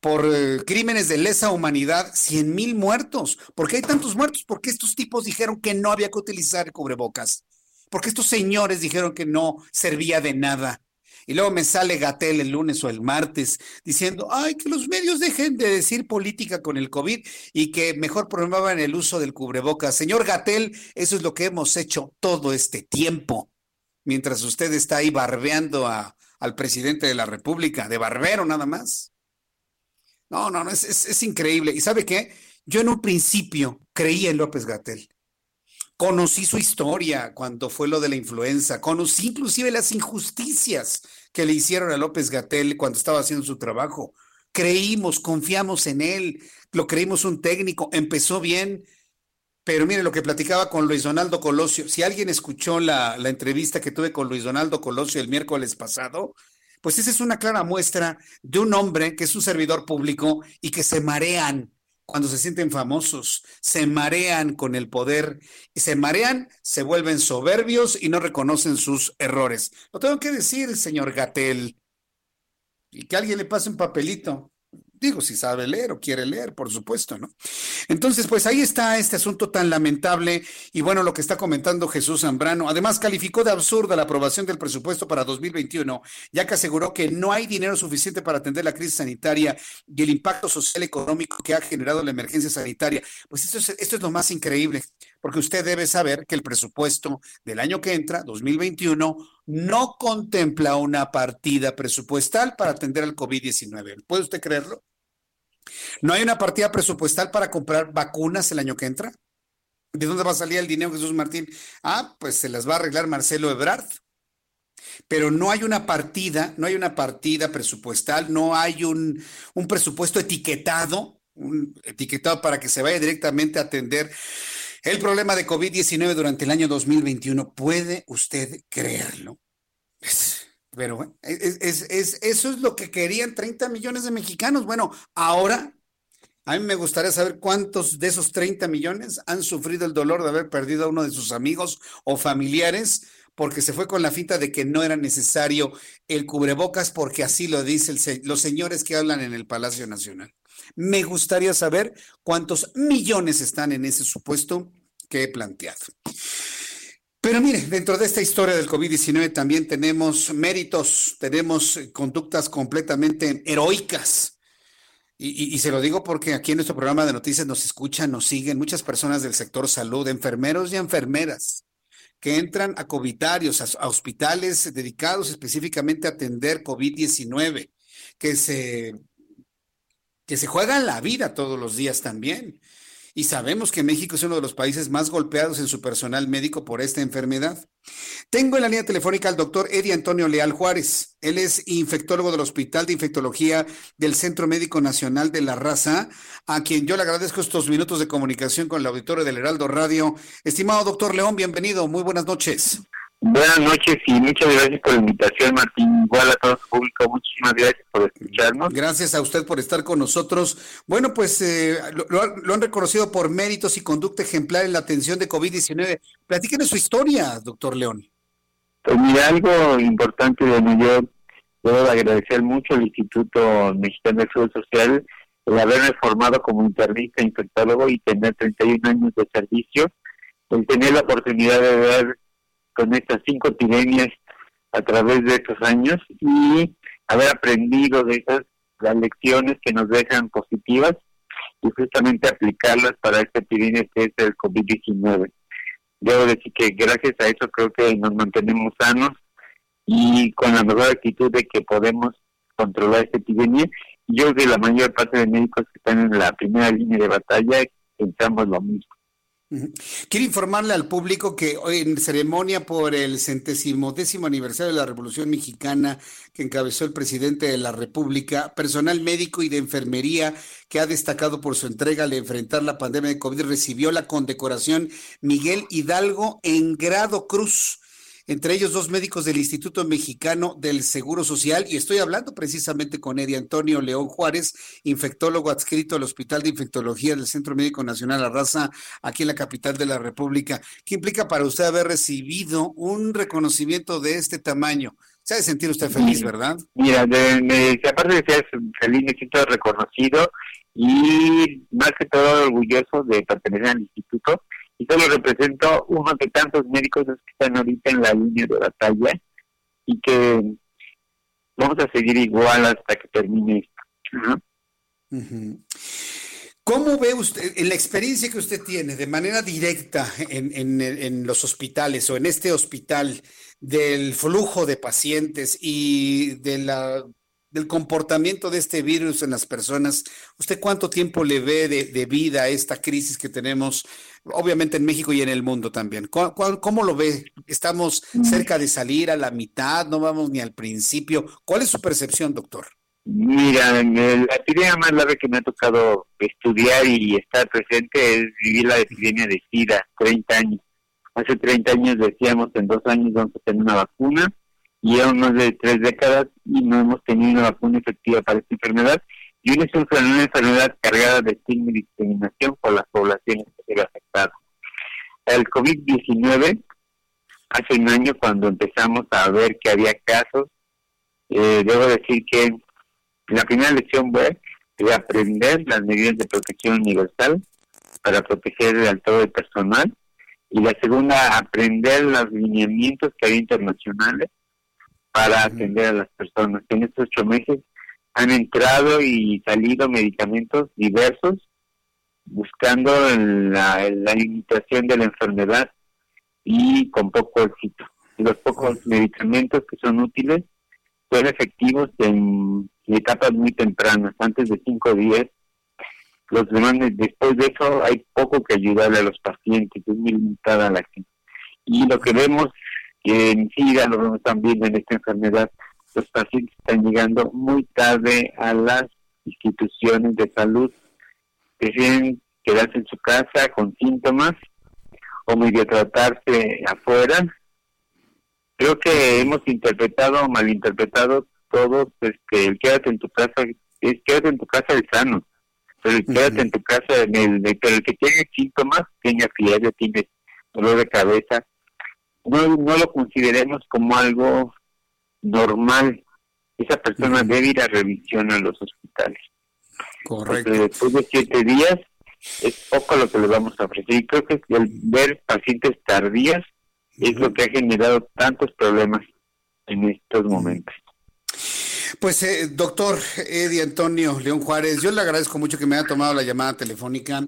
por eh, crímenes de lesa humanidad, 100 mil muertos. ¿Por qué hay tantos muertos? Porque estos tipos dijeron que no había que utilizar cubrebocas. Porque estos señores dijeron que no servía de nada. Y luego me sale Gatel el lunes o el martes diciendo, ay, que los medios dejen de decir política con el COVID y que mejor promuevan el uso del cubrebocas. Señor Gatel, eso es lo que hemos hecho todo este tiempo mientras usted está ahí barbeando al presidente de la República, de barbero nada más. No, no, no, es, es, increíble. ¿Y sabe qué? Yo en un principio creí en López Gatel. Conocí su historia cuando fue lo de la influenza, conocí inclusive las injusticias que le hicieron a López Gatel cuando estaba haciendo su trabajo. Creímos, confiamos en él, lo creímos un técnico, empezó bien, pero mire lo que platicaba con Luis Donaldo Colosio. Si alguien escuchó la, entrevista que tuve con Luis Donaldo Colosio el miércoles pasado, pues esa es una clara muestra de un hombre que es un servidor público y que se marean cuando se sienten famosos, se marean con el poder y se marean, se vuelven soberbios y no reconocen sus errores. Lo tengo que decir, señor Gatel. Y que alguien le pase un papelito. Digo, si sabe leer o quiere leer, por supuesto, ¿no? Entonces, pues ahí está este asunto tan lamentable y bueno, lo que está comentando Jesús Zambrano. Además, calificó de absurda la aprobación del presupuesto para 2021, ya que aseguró que no hay dinero suficiente para atender la crisis sanitaria y el impacto social y económico que ha generado la emergencia sanitaria. Pues esto es, esto es lo más increíble, porque usted debe saber que el presupuesto del año que entra, 2021, no contempla una partida presupuestal para atender al COVID-19. ¿Puede usted creerlo? ¿No hay una partida presupuestal para comprar vacunas el año que entra? ¿De dónde va a salir el dinero, Jesús Martín? Ah, pues se las va a arreglar Marcelo Ebrard. Pero no hay una partida, no hay una partida presupuestal, no hay un, un presupuesto etiquetado, etiquetado para que se vaya directamente a atender el problema de COVID-19 durante el año 2021. ¿Puede usted creerlo? Pero bueno, es, eso es lo que querían 30 millones de mexicanos. Bueno, ahora a mí me gustaría saber cuántos de esos 30 millones han sufrido el dolor de haber perdido a uno de sus amigos o familiares porque se fue con la finta de que no era necesario el cubrebocas porque así lo dicen los señores que hablan en el Palacio Nacional. Me gustaría saber cuántos millones están en ese supuesto que he planteado. Pero mire, dentro de esta historia del COVID-19 también tenemos méritos, tenemos conductas completamente heroicas. Y, se lo digo porque aquí en nuestro programa de noticias nos escuchan, nos siguen muchas personas del sector salud, enfermeros y enfermeras, que entran a covidarios, a, hospitales dedicados específicamente a atender COVID-19, que se que se juegan la vida todos los días también. Y sabemos que México es uno de los países más golpeados en su personal médico por esta enfermedad. Tengo en la línea telefónica al doctor Eddie Antonio Leal Juárez. Él es infectólogo del Hospital de Infectología del Centro Médico Nacional de la Raza, a quien yo le agradezco estos minutos de comunicación con el auditorio del Heraldo Radio. Estimado doctor León, bienvenido. Muy buenas noches. Buenas noches y muchas gracias por la invitación, Martín. Igual a todo su público, muchísimas gracias por escucharnos. Gracias a usted por estar con nosotros. Bueno, pues eh, lo, han reconocido por méritos y conducta ejemplar en la atención de COVID-19. Platíquenos su historia, doctor León. Pues mira, algo importante de yo debo agradecer mucho al Instituto Mexicano de Salud Social el haberme formado como internista infectólogo y tener 31 años de servicio, el tener la oportunidad de ver con estas cinco epidemias a través de estos años y haber aprendido de esas las lecciones que nos dejan positivas y justamente aplicarlas para esta epidemia que es el COVID-19. Debo decir que gracias a eso creo que nos mantenemos sanos y con la mejor actitud de que podemos controlar esta epidemia. Yo que la mayor parte de médicos que están en la primera línea de batalla pensamos lo mismo. Quiero informarle al público que hoy en ceremonia por el centésimo décimo aniversario de la Revolución Mexicana que encabezó el presidente de la República, personal médico y de enfermería que ha destacado por su entrega al enfrentar la pandemia de COVID recibió la condecoración Miguel Hidalgo en grado cruz entre ellos dos médicos del Instituto Mexicano del Seguro Social, y estoy hablando precisamente con Eddie Antonio León Juárez, infectólogo adscrito al Hospital de Infectología del Centro Médico Nacional La Raza, aquí en la capital de la República. ¿Qué implica para usted haber recibido un reconocimiento de este tamaño? Se ha de sentir usted feliz, ¿verdad? Mira, de, aparte de ser feliz, me siento reconocido y más que todo orgulloso de pertenecer al instituto y solo represento uno de tantos médicos que están ahorita en la línea de batalla y que vamos a seguir igual hasta que termine esto. ¿Cómo ve usted, en la experiencia que usted tiene de manera directa en, en, los hospitales o en este hospital, del flujo de pacientes y de la del comportamiento de este virus en las personas, ¿usted cuánto tiempo le ve de, vida a esta crisis que tenemos, obviamente en México y en el mundo también? ¿Cómo, lo ve? ¿Estamos cerca de salir a la mitad? ¿No vamos ni al principio? ¿Cuál es su percepción, doctor? Mira, la epidemia más grave que me ha tocado estudiar y estar presente es vivir la epidemia de SIDA, 30 años. Hace 30 años decíamos, en dos años vamos a tener una vacuna y más de tres décadas y no hemos tenido una vacuna efectiva para esta enfermedad y una es una enfermedad cargada de estigma y discriminación por las poblaciones que se ve afectadas. El COVID-19, hace un año cuando empezamos a ver que había casos, eh, debo decir que la primera lección fue de aprender las medidas de protección universal para proteger al todo el personal y la segunda, aprender los lineamientos que hay internacionales para atender a las personas. En estos ocho meses han entrado y salido medicamentos diversos buscando la, limitación de la enfermedad y con poco éxito. Los pocos medicamentos que son útiles son efectivos en, etapas muy tempranas, antes de cinco días. Los demás, después de eso, hay poco que ayudarle a los pacientes, es muy limitada la acción. Y lo que vemos que en SIDA, lo vemos también en esta enfermedad, los pacientes están llegando muy tarde a las instituciones de salud, prefieren quedarse en su casa con síntomas o medio tratarse afuera. Creo que hemos interpretado o malinterpretado todos este, el quédate en tu casa, es quédate en tu casa de sano, pero el quédate en tu casa, en el, pero el que tiene síntomas, tiene fiebre, tiene dolor de cabeza, no, no lo consideremos como algo normal. Esa persona debe ir a revisión a los hospitales. Correcto. después de siete días es poco lo que le vamos a ofrecer. Y creo que el ver pacientes tardías es lo que ha generado tantos problemas en estos momentos. Pues, eh, doctor Eddie Antonio León Juárez, yo le agradezco mucho que me haya tomado la llamada telefónica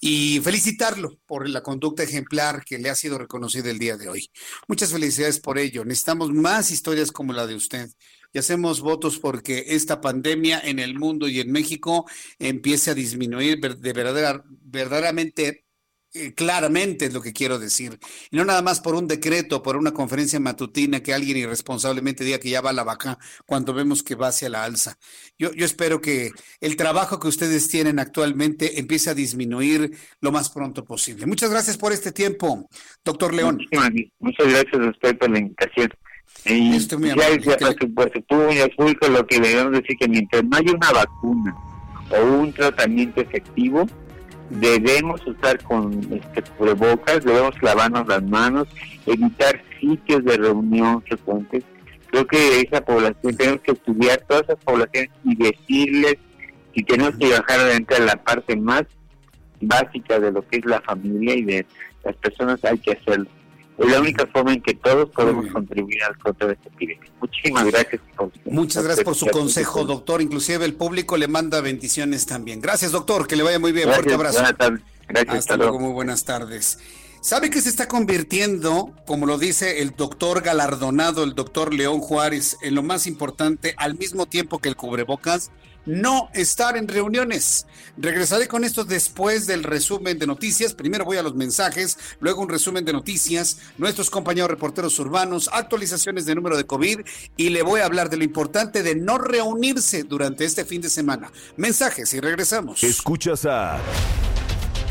y felicitarlo por la conducta ejemplar que le ha sido reconocida el día de hoy. Muchas felicidades por ello. Necesitamos más historias como la de usted. y hacemos votos porque esta pandemia en el mundo y en México empiece a disminuir de verdadera, verdaderamente claramente es lo que quiero decir. Y no nada más por un decreto, por una conferencia matutina que alguien irresponsablemente diga que ya va a la vaca cuando vemos que va hacia la alza. Yo, yo espero que el trabajo que ustedes tienen actualmente empiece a disminuir lo más pronto posible. Muchas gracias por este tiempo, doctor León. Muchas gracias a usted por la invitación. Y ya, ya, pues, público lo que debemos decir que mientras no haya una vacuna o un tratamiento efectivo, debemos usar con este cubrebocas, debemos lavarnos las manos, evitar sitios de reunión frecuentes. Creo que esa población, tenemos que estudiar todas esas poblaciones y decirles si tenemos que bajar adentro a la parte más básica de lo que es la familia y de las personas, hay que hacerlo. Es la única forma en que todos podemos contribuir al control de esta epidemia. Muchísimas gracias. Muchas gracias por su consejo, doctor. Inclusive el público le manda bendiciones también. Gracias, doctor. Que le vaya muy bien. Fuerte abrazo. Gracias. Hasta luego. Muy buenas tardes. ¿Sabe que se está convirtiendo, como lo dice el doctor galardonado, el doctor León Juárez, en lo más importante al mismo tiempo que el cubrebocas? no estar en reuniones. Regresaré con esto después del resumen de noticias. Primero voy a los mensajes, luego un resumen de noticias, nuestros compañeros reporteros urbanos, actualizaciones de número de COVID y le voy a hablar de lo importante de no reunirse durante este fin de semana. Mensajes y regresamos. Escuchas a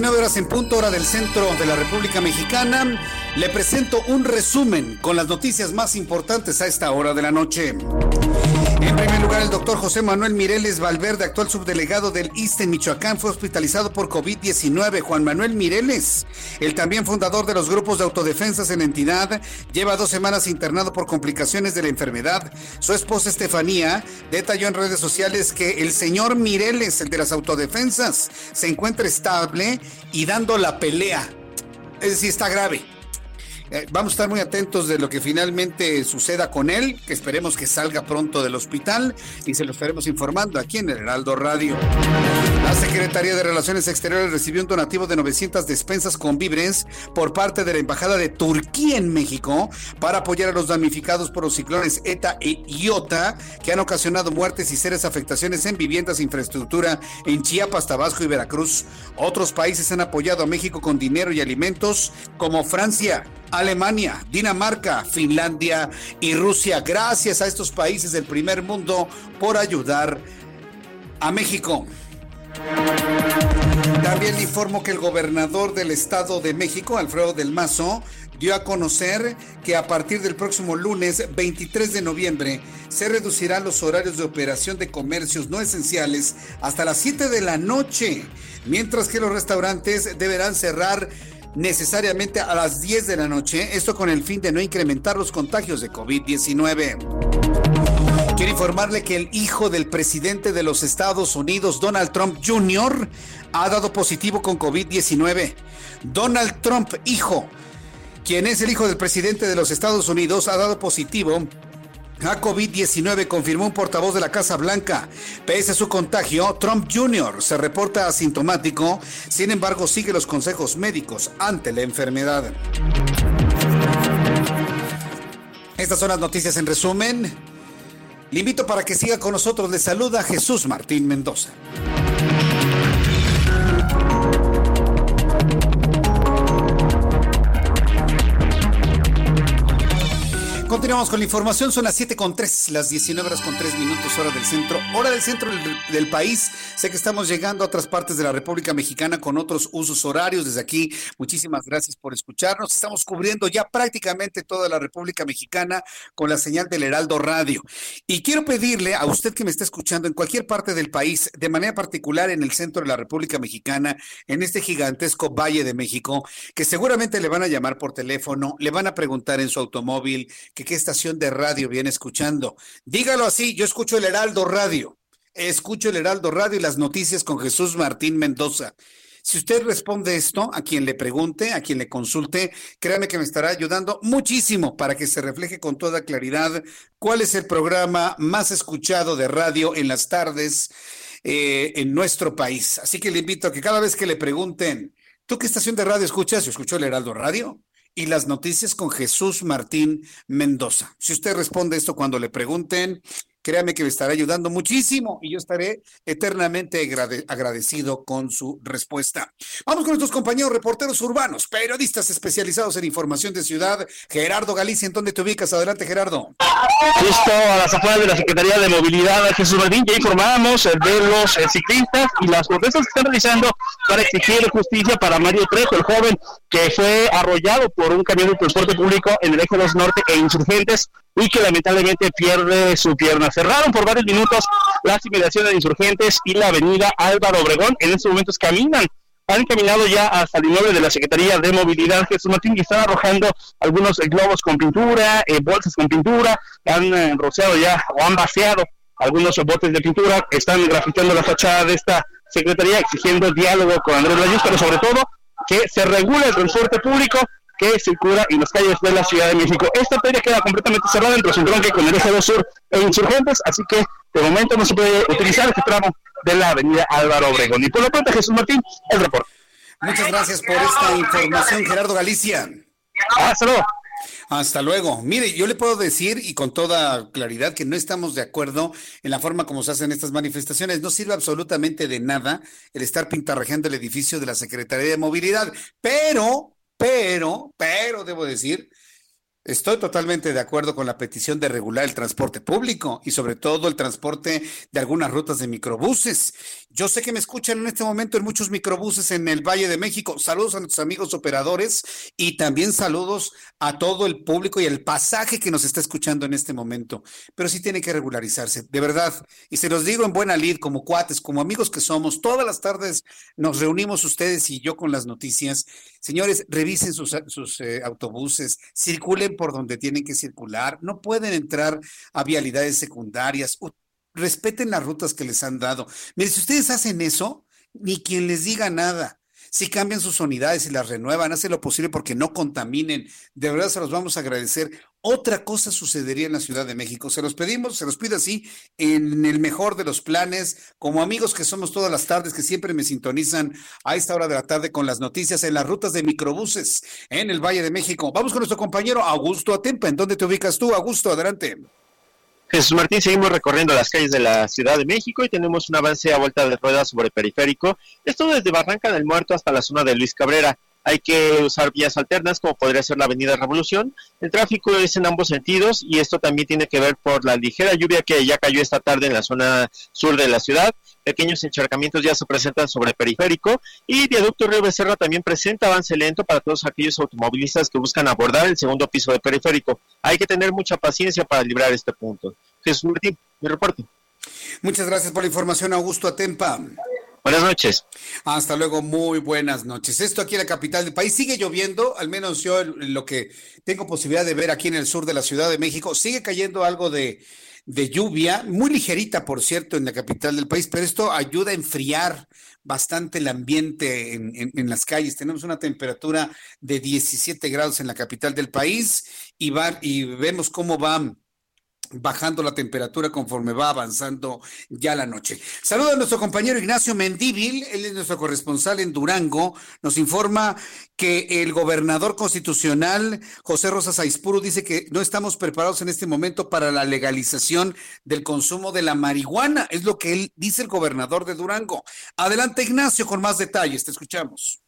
19 horas en punto hora del centro de la República Mexicana. Le presento un resumen con las noticias más importantes a esta hora de la noche. El doctor José Manuel Mireles Valverde, actual subdelegado del ISTE en Michoacán, fue hospitalizado por COVID-19. Juan Manuel Mireles, el también fundador de los grupos de autodefensas en la entidad, lleva dos semanas internado por complicaciones de la enfermedad. Su esposa Estefanía detalló en redes sociales que el señor Mireles, el de las autodefensas, se encuentra estable y dando la pelea. Es decir, está grave. Eh, vamos a estar muy atentos de lo que finalmente suceda con él, que esperemos que salga pronto del hospital y se lo estaremos informando aquí en el Heraldo Radio. La Secretaría de Relaciones Exteriores recibió un donativo de 900 despensas con víveres por parte de la Embajada de Turquía en México para apoyar a los damnificados por los ciclones ETA e IOTA que han ocasionado muertes y serias afectaciones en viviendas e infraestructura en Chiapas, Tabasco y Veracruz. Otros países han apoyado a México con dinero y alimentos como Francia, Alemania, Dinamarca, Finlandia y Rusia. Gracias a estos países del primer mundo por ayudar a México. También le informo que el gobernador del Estado de México, Alfredo del Mazo, dio a conocer que a partir del próximo lunes 23 de noviembre se reducirán los horarios de operación de comercios no esenciales hasta las 7 de la noche, mientras que los restaurantes deberán cerrar necesariamente a las 10 de la noche, esto con el fin de no incrementar los contagios de COVID-19. Quiero informarle que el hijo del presidente de los Estados Unidos, Donald Trump Jr., ha dado positivo con COVID-19. Donald Trump, hijo, quien es el hijo del presidente de los Estados Unidos, ha dado positivo a COVID-19, confirmó un portavoz de la Casa Blanca. Pese a su contagio, Trump Jr. se reporta asintomático, sin embargo sigue los consejos médicos ante la enfermedad. Estas son las noticias en resumen. Le invito para que siga con nosotros. Le saluda Jesús Martín Mendoza. Continuamos con la información, son las 7 con 3, las 19 horas con 3 minutos, hora del centro, hora del centro del, del, país. Sé que estamos llegando a otras partes de la República Mexicana con otros usos horarios. Desde aquí, muchísimas gracias por escucharnos. Estamos cubriendo ya prácticamente toda la República Mexicana con la señal del Heraldo Radio. Y quiero pedirle a usted que me está escuchando en cualquier parte del país, de manera particular en el centro de la República Mexicana, en este gigantesco Valle de México, que seguramente le van a llamar por teléfono, le van a preguntar en su automóvil, qué estación de radio viene escuchando. Dígalo así, yo escucho el Heraldo Radio. Escucho el Heraldo Radio y las noticias con Jesús Martín Mendoza. Si usted responde esto a quien le pregunte, a quien le consulte, créame que me estará ayudando muchísimo para que se refleje con toda claridad cuál es el programa más escuchado de radio en las tardes eh, en nuestro país. Así que le invito a que cada vez que le pregunten, ¿tú qué estación de radio escuchas? Yo escucho el Heraldo Radio y las noticias con Jesús Martín Mendoza. Si usted responde esto cuando le pregunten, créame que me estará ayudando muchísimo y yo estaré eternamente agradecido con su respuesta. Vamos con nuestros compañeros reporteros urbanos, periodistas especializados en información de ciudad. Gerardo Galicia, ¿en dónde te ubicas? Adelante, Gerardo. Justo a las afueras de la Secretaría de Movilidad Jesús Martín, ya informamos de los eh, ciclistas y las protestas que están realizando para exigir justicia para Mario Trejo, el joven que fue arrollado por un camión de transporte público en el eje 2 norte e insurgentes y que lamentablemente pierde su pierna. Cerraron por varios minutos las inmediaciones de insurgentes y la avenida Álvaro Obregón. En estos momentos caminan han caminado ya hasta el inmueble de la Secretaría de Movilidad Jesús Martín y están arrojando algunos globos con pintura, eh, bolsas con pintura, han eh, rociado ya o han vaciado algunos botes de pintura, están grafiteando la fachada de esta Secretaría exigiendo diálogo con Andrés Layuz, pero sobre todo que se regule el transporte público que circula en las calles de la Ciudad de México. Esta feria queda completamente cerrada entre su tronque con el eje 2 sur e insurgentes, así que de momento no se puede utilizar este tramo de la avenida Álvaro Obregón. Y por lo pronto, Jesús Martín, el reporte. Muchas gracias por esta información, Gerardo Galicia. Hasta luego. Hasta luego. Mire, yo le puedo decir y con toda claridad que no estamos de acuerdo en la forma como se hacen estas manifestaciones. No sirve absolutamente de nada el estar pintarrajeando el edificio de la Secretaría de Movilidad, pero pero, pero debo decir, Estoy totalmente de acuerdo con la petición de regular el transporte público y sobre todo el transporte de algunas rutas de microbuses. Yo sé que me escuchan en este momento en muchos microbuses en el Valle de México. Saludos a nuestros amigos operadores y también saludos a todo el público y el pasaje que nos está escuchando en este momento. Pero sí tiene que regularizarse, de verdad. Y se los digo en buena lid, como cuates, como amigos que somos. Todas las tardes nos reunimos ustedes y yo con las noticias. Señores, revisen sus, eh, autobuses, circulen por donde tienen que circular, no pueden entrar a vialidades secundarias, respeten las rutas que les han dado. Mire, si ustedes hacen eso, ni quien les diga nada. Si cambian sus unidades y las renuevan, hacen lo posible porque no contaminen. De verdad se los vamos a agradecer. Otra cosa sucedería en la Ciudad de México. Se los pedimos, se los pido así, en el mejor de los planes, como amigos que somos todas las tardes, que siempre me sintonizan a esta hora de la tarde con las noticias en las rutas de microbuses en el Valle de México. Vamos con nuestro compañero Augusto Atempa. ¿En dónde te ubicas tú, Augusto? Adelante. Jesús Martín, seguimos recorriendo las calles de la Ciudad de México y tenemos un avance a vuelta de ruedas sobre periférico. Esto desde Barranca del Muerto hasta la zona de Luis Cabrera. Hay que usar vías alternas como podría ser la Avenida Revolución. El tráfico es en ambos sentidos y esto también tiene que ver por la ligera lluvia que ya cayó esta tarde en la zona sur de la ciudad. Pequeños encharcamientos ya se presentan sobre periférico y Viaducto Río Becerra también presenta avance lento para todos aquellos automovilistas que buscan abordar el segundo piso de periférico. Hay que tener mucha paciencia para librar este punto. Jesús Martín, mi reporte. Muchas gracias por la información, Augusto Atempa. Buenas noches. Hasta luego, muy buenas noches. Esto aquí en la capital del país sigue lloviendo, al menos yo lo que tengo posibilidad de ver aquí en el sur de la Ciudad de México, sigue cayendo algo de, lluvia, muy ligerita, por cierto, en la capital del país, pero esto ayuda a enfriar bastante el ambiente en, en, las calles. Tenemos una temperatura de 17 grados en la capital del país y, va, y vemos cómo va bajando la temperatura conforme va avanzando ya la noche. Saluda a nuestro compañero Ignacio Mendívil, él es nuestro corresponsal en Durango, nos informa que el gobernador constitucional José Rosas Aispuru dice que no estamos preparados en este momento para la legalización del consumo de la marihuana, es lo que él dice el gobernador de Durango. Adelante Ignacio con más detalles, te escuchamos.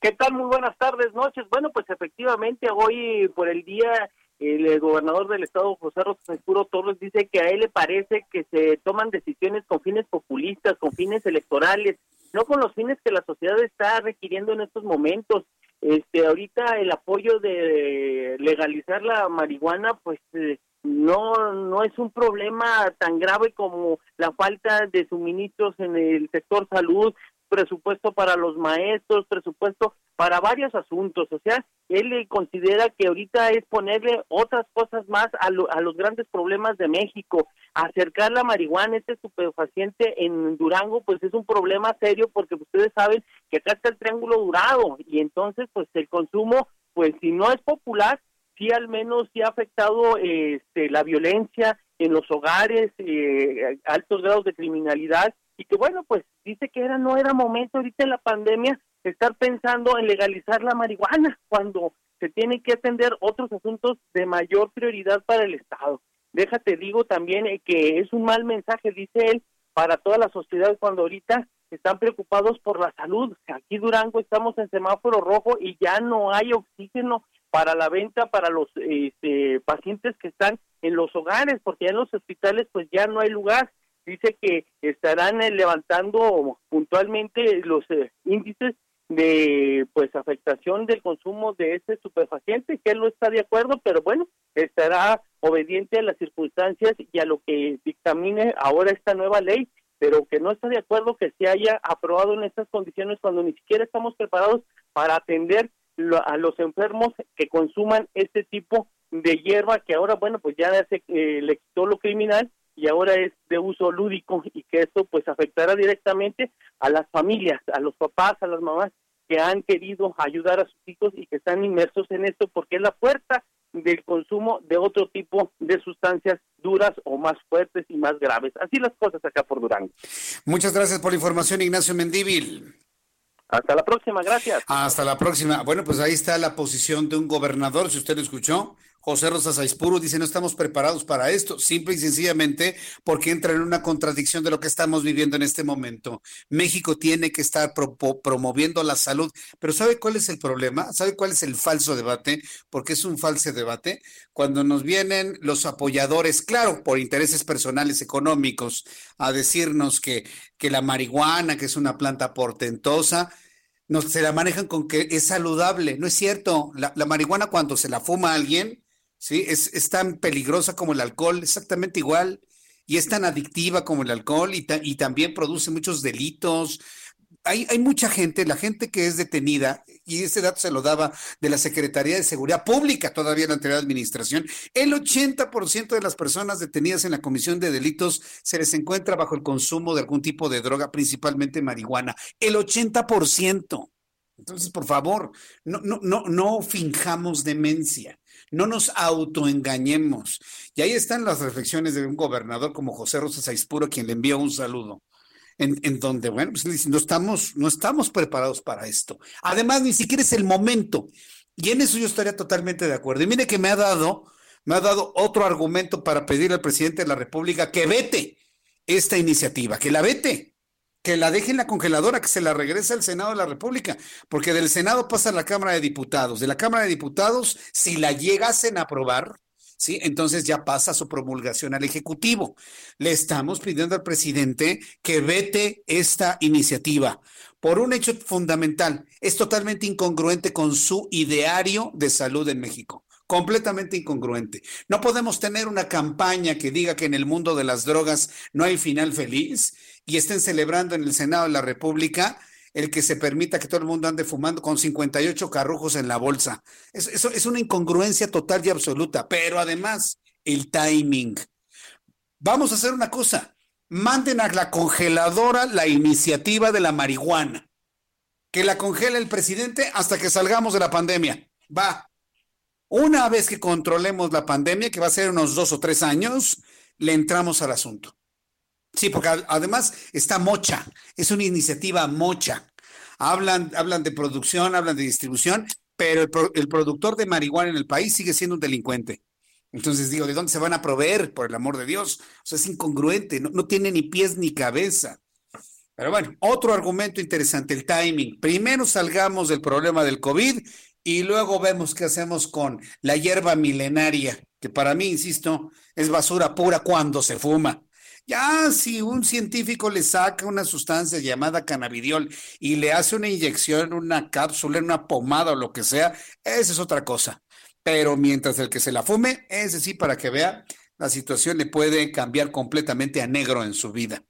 ¿Qué tal? Muy buenas tardes, noches. Bueno, pues efectivamente hoy por el día el gobernador del estado, José Rosa Puro Torres, dice que a él le parece que se toman decisiones con fines populistas, con fines electorales, no con los fines que la sociedad está requiriendo en estos momentos. Este, ahorita el apoyo de legalizar la marihuana, pues eh, no no es un problema tan grave como la falta de suministros en el sector salud, presupuesto para los maestros, presupuesto para varios asuntos. O sea, él considera que ahorita es ponerle otras cosas más a, a los grandes problemas de México. Acercar la marihuana, este estupefaciente en Durango, pues es un problema serio porque ustedes saben que acá está el triángulo durado y entonces pues el consumo, pues si no es popular, sí al menos sí ha afectado este, la violencia en los hogares, eh, altos grados de criminalidad y que bueno, pues dice que era no era momento ahorita en la pandemia estar pensando en legalizar la marihuana cuando se tienen que atender otros asuntos de mayor prioridad para el Estado. Déjate digo también eh, que es un mal mensaje, dice él, para toda la sociedad cuando ahorita están preocupados por la salud. Aquí Durango estamos en semáforo rojo y ya no hay oxígeno para la venta para los este, pacientes que están en los hogares, porque ya en los hospitales pues ya no hay lugar. Dice que estarán eh, levantando puntualmente los eh, índices de pues afectación del consumo de este estupefaciente, que él no está de acuerdo, pero bueno, estará obediente a las circunstancias y a lo que dictamine ahora esta nueva ley, pero que no está de acuerdo que se haya aprobado en estas condiciones cuando ni siquiera estamos preparados para atender a los enfermos que consuman este tipo de hierba que ahora, bueno, pues ya se, eh, le quitó lo criminal y ahora es de uso lúdico y que esto pues afectará directamente a las familias, a los papás, a las mamás que han querido ayudar a sus hijos y que están inmersos en esto porque es la puerta del consumo de otro tipo de sustancias duras o más fuertes y más graves. Así las cosas acá por Durango. Muchas gracias por la información, Ignacio Mendívil. Hasta la próxima, gracias. Hasta la próxima. Bueno, pues ahí está la posición de un gobernador, si usted lo escuchó, José Rosas Aispuro dice, no estamos preparados para esto, simple y sencillamente porque entra en una contradicción de lo que estamos viviendo en este momento. México tiene que estar promoviendo la salud, pero ¿sabe cuál es el problema? ¿Sabe cuál es el falso debate? Porque es un falso debate. Cuando nos vienen los apoyadores, claro, por intereses personales económicos, a decirnos que, que la marihuana, que es una planta portentosa, no, se la manejan con que es saludable. No es cierto. La, la marihuana cuando se la fuma alguien, ¿sí? Es, tan peligrosa como el alcohol, exactamente igual, y es tan adictiva como el alcohol y, y también produce muchos delitos. Hay, hay, mucha gente, la gente que es detenida, y ese dato se lo daba de la Secretaría de Seguridad Pública todavía en la anterior administración, el 80% de las personas detenidas en la comisión de delitos se les encuentra bajo el consumo de algún tipo de droga, principalmente marihuana. El 80%. Entonces, por favor, no, no, no, no finjamos demencia. No nos autoengañemos. Y ahí están las reflexiones de un gobernador como José Rosa Saispuro, quien le envió un saludo. En, donde, bueno, pues no estamos, no estamos preparados para esto. Además, ni siquiera es el momento. Y en eso yo estaría totalmente de acuerdo. Y mire que me ha dado, me ha dado otro argumento para pedir al presidente de la República que vete esta iniciativa, que la vete que la deje en la congeladora, que se la regrese al Senado de la República, porque del Senado pasa a la Cámara de Diputados. De la Cámara de Diputados, si la llegasen a aprobar, ¿sí? Entonces ya pasa su promulgación al Ejecutivo. Le estamos pidiendo al presidente que vete esta iniciativa por un hecho fundamental. Es totalmente incongruente con su ideario de salud en México completamente incongruente. No podemos tener una campaña que diga que en el mundo de las drogas no hay final feliz y estén celebrando en el Senado de la República el que se permita que todo el mundo ande fumando con 58 carrujos en la bolsa. Eso, es una incongruencia total y absoluta, pero además el timing. Vamos a hacer una cosa, manden a la congeladora la iniciativa de la marihuana, que la congele el presidente hasta que salgamos de la pandemia. Va, una vez que controlemos la pandemia, que va a ser unos dos o tres años, le entramos al asunto. Sí, porque además está mocha, es una iniciativa mocha. Hablan, hablan de producción, hablan de distribución, pero el, productor de marihuana en el país sigue siendo un delincuente. Entonces digo, ¿de dónde se van a proveer, por el amor de Dios? O sea, es incongruente, no, no tiene ni pies ni cabeza. Pero bueno, otro argumento interesante, el timing. Primero salgamos del problema del COVID y luego vemos qué hacemos con la hierba milenaria, que para mí, insisto, es basura pura cuando se fuma. Ya si un científico le saca una sustancia llamada cannabidiol y le hace una inyección, una cápsula, una pomada o lo que sea, esa es otra cosa. Pero mientras el que se la fume, ese sí, para que vea, la situación le puede cambiar completamente a negro en su vida.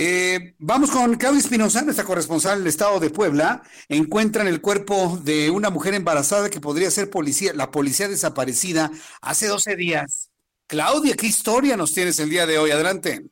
Eh, vamos con Claudia Espinosa, nuestra corresponsal del estado de Puebla. Encuentran el cuerpo de una mujer embarazada que podría ser policía, la policía desaparecida hace 12 días. Claudia, ¿qué historia nos tienes el día de hoy? Adelante.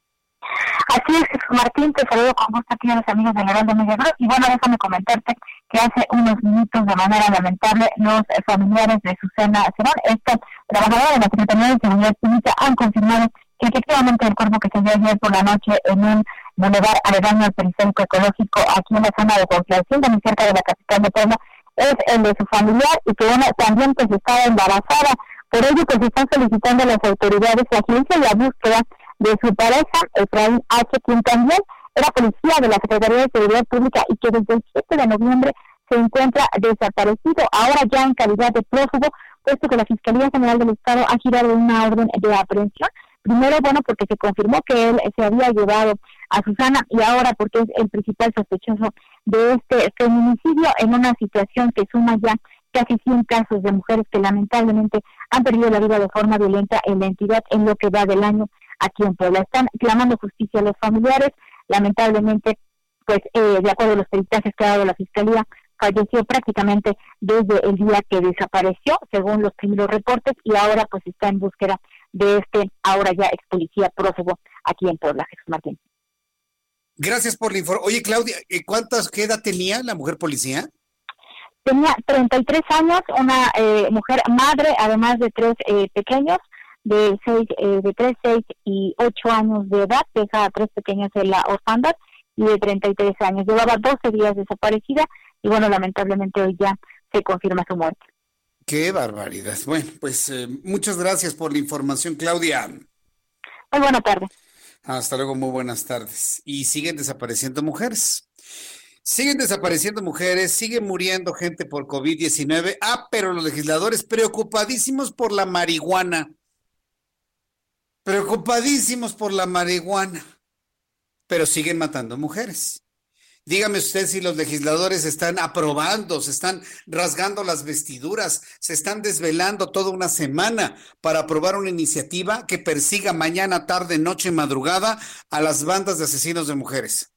Así es, Martín, te saludo con gusto aquí a los amigos de Heraldo Media Y bueno, déjame comentarte que hace unos minutos, de manera lamentable, los familiares de Susana Cerón, esta trabajadora de la Secretaría de Seguridad Pública, han confirmado que efectivamente el cuerpo que se dio ayer por la noche en un bulevar aledaño al periférico ecológico aquí en la zona de Conflación, muy cerca de la capital de Puebla, es el de su familiar y que bueno, también pues estaba embarazada. Por ello pues están solicitando a las autoridades la agencia la búsqueda de su pareja, Efraín H., quien también era policía de la Secretaría de Seguridad Pública y que desde el 7 de noviembre se encuentra desaparecido, ahora ya en calidad de prófugo, puesto que la Fiscalía General del Estado ha girado una orden de aprehensión. Primero, bueno, porque se confirmó que él se había llevado a Susana y ahora porque es el principal sospechoso de este feminicidio en una situación que suma ya casi 100 casos de mujeres que lamentablemente han perdido la vida de forma violenta en la entidad en lo que va del año aquí en Puebla. Están clamando justicia a los familiares, lamentablemente, pues eh, de acuerdo a los peritajes que ha dado la Fiscalía, falleció prácticamente desde el día que desapareció, según los primeros reportes, y ahora pues está en búsqueda de este ahora ya ex policía prófugo aquí en Puebla, Jesús Martín. Gracias por la información. Oye, Claudia, ¿cuántas, qué edad tenía la mujer policía? Tenía 33 años, una eh, mujer madre, además de tres eh, pequeños, de seis, eh, de 3, 6 y 8 años de edad, deja a tres pequeños en la orfandad, y de 33 años. Llevaba 12 días desaparecida y bueno, lamentablemente hoy ya se confirma su muerte. Qué barbaridad. Bueno, pues eh, muchas gracias por la información, Claudia. Muy buena tarde. Hasta luego, muy buenas tardes. Y siguen desapareciendo mujeres. Siguen desapareciendo mujeres, sigue muriendo gente por COVID-19. Ah, pero los legisladores preocupadísimos por la marihuana. Preocupadísimos por la marihuana. Pero siguen matando mujeres. Dígame usted si los legisladores están aprobando, se están rasgando las vestiduras, se están desvelando toda una semana para aprobar una iniciativa que persiga mañana, tarde, noche, madrugada a las bandas de asesinos de mujeres.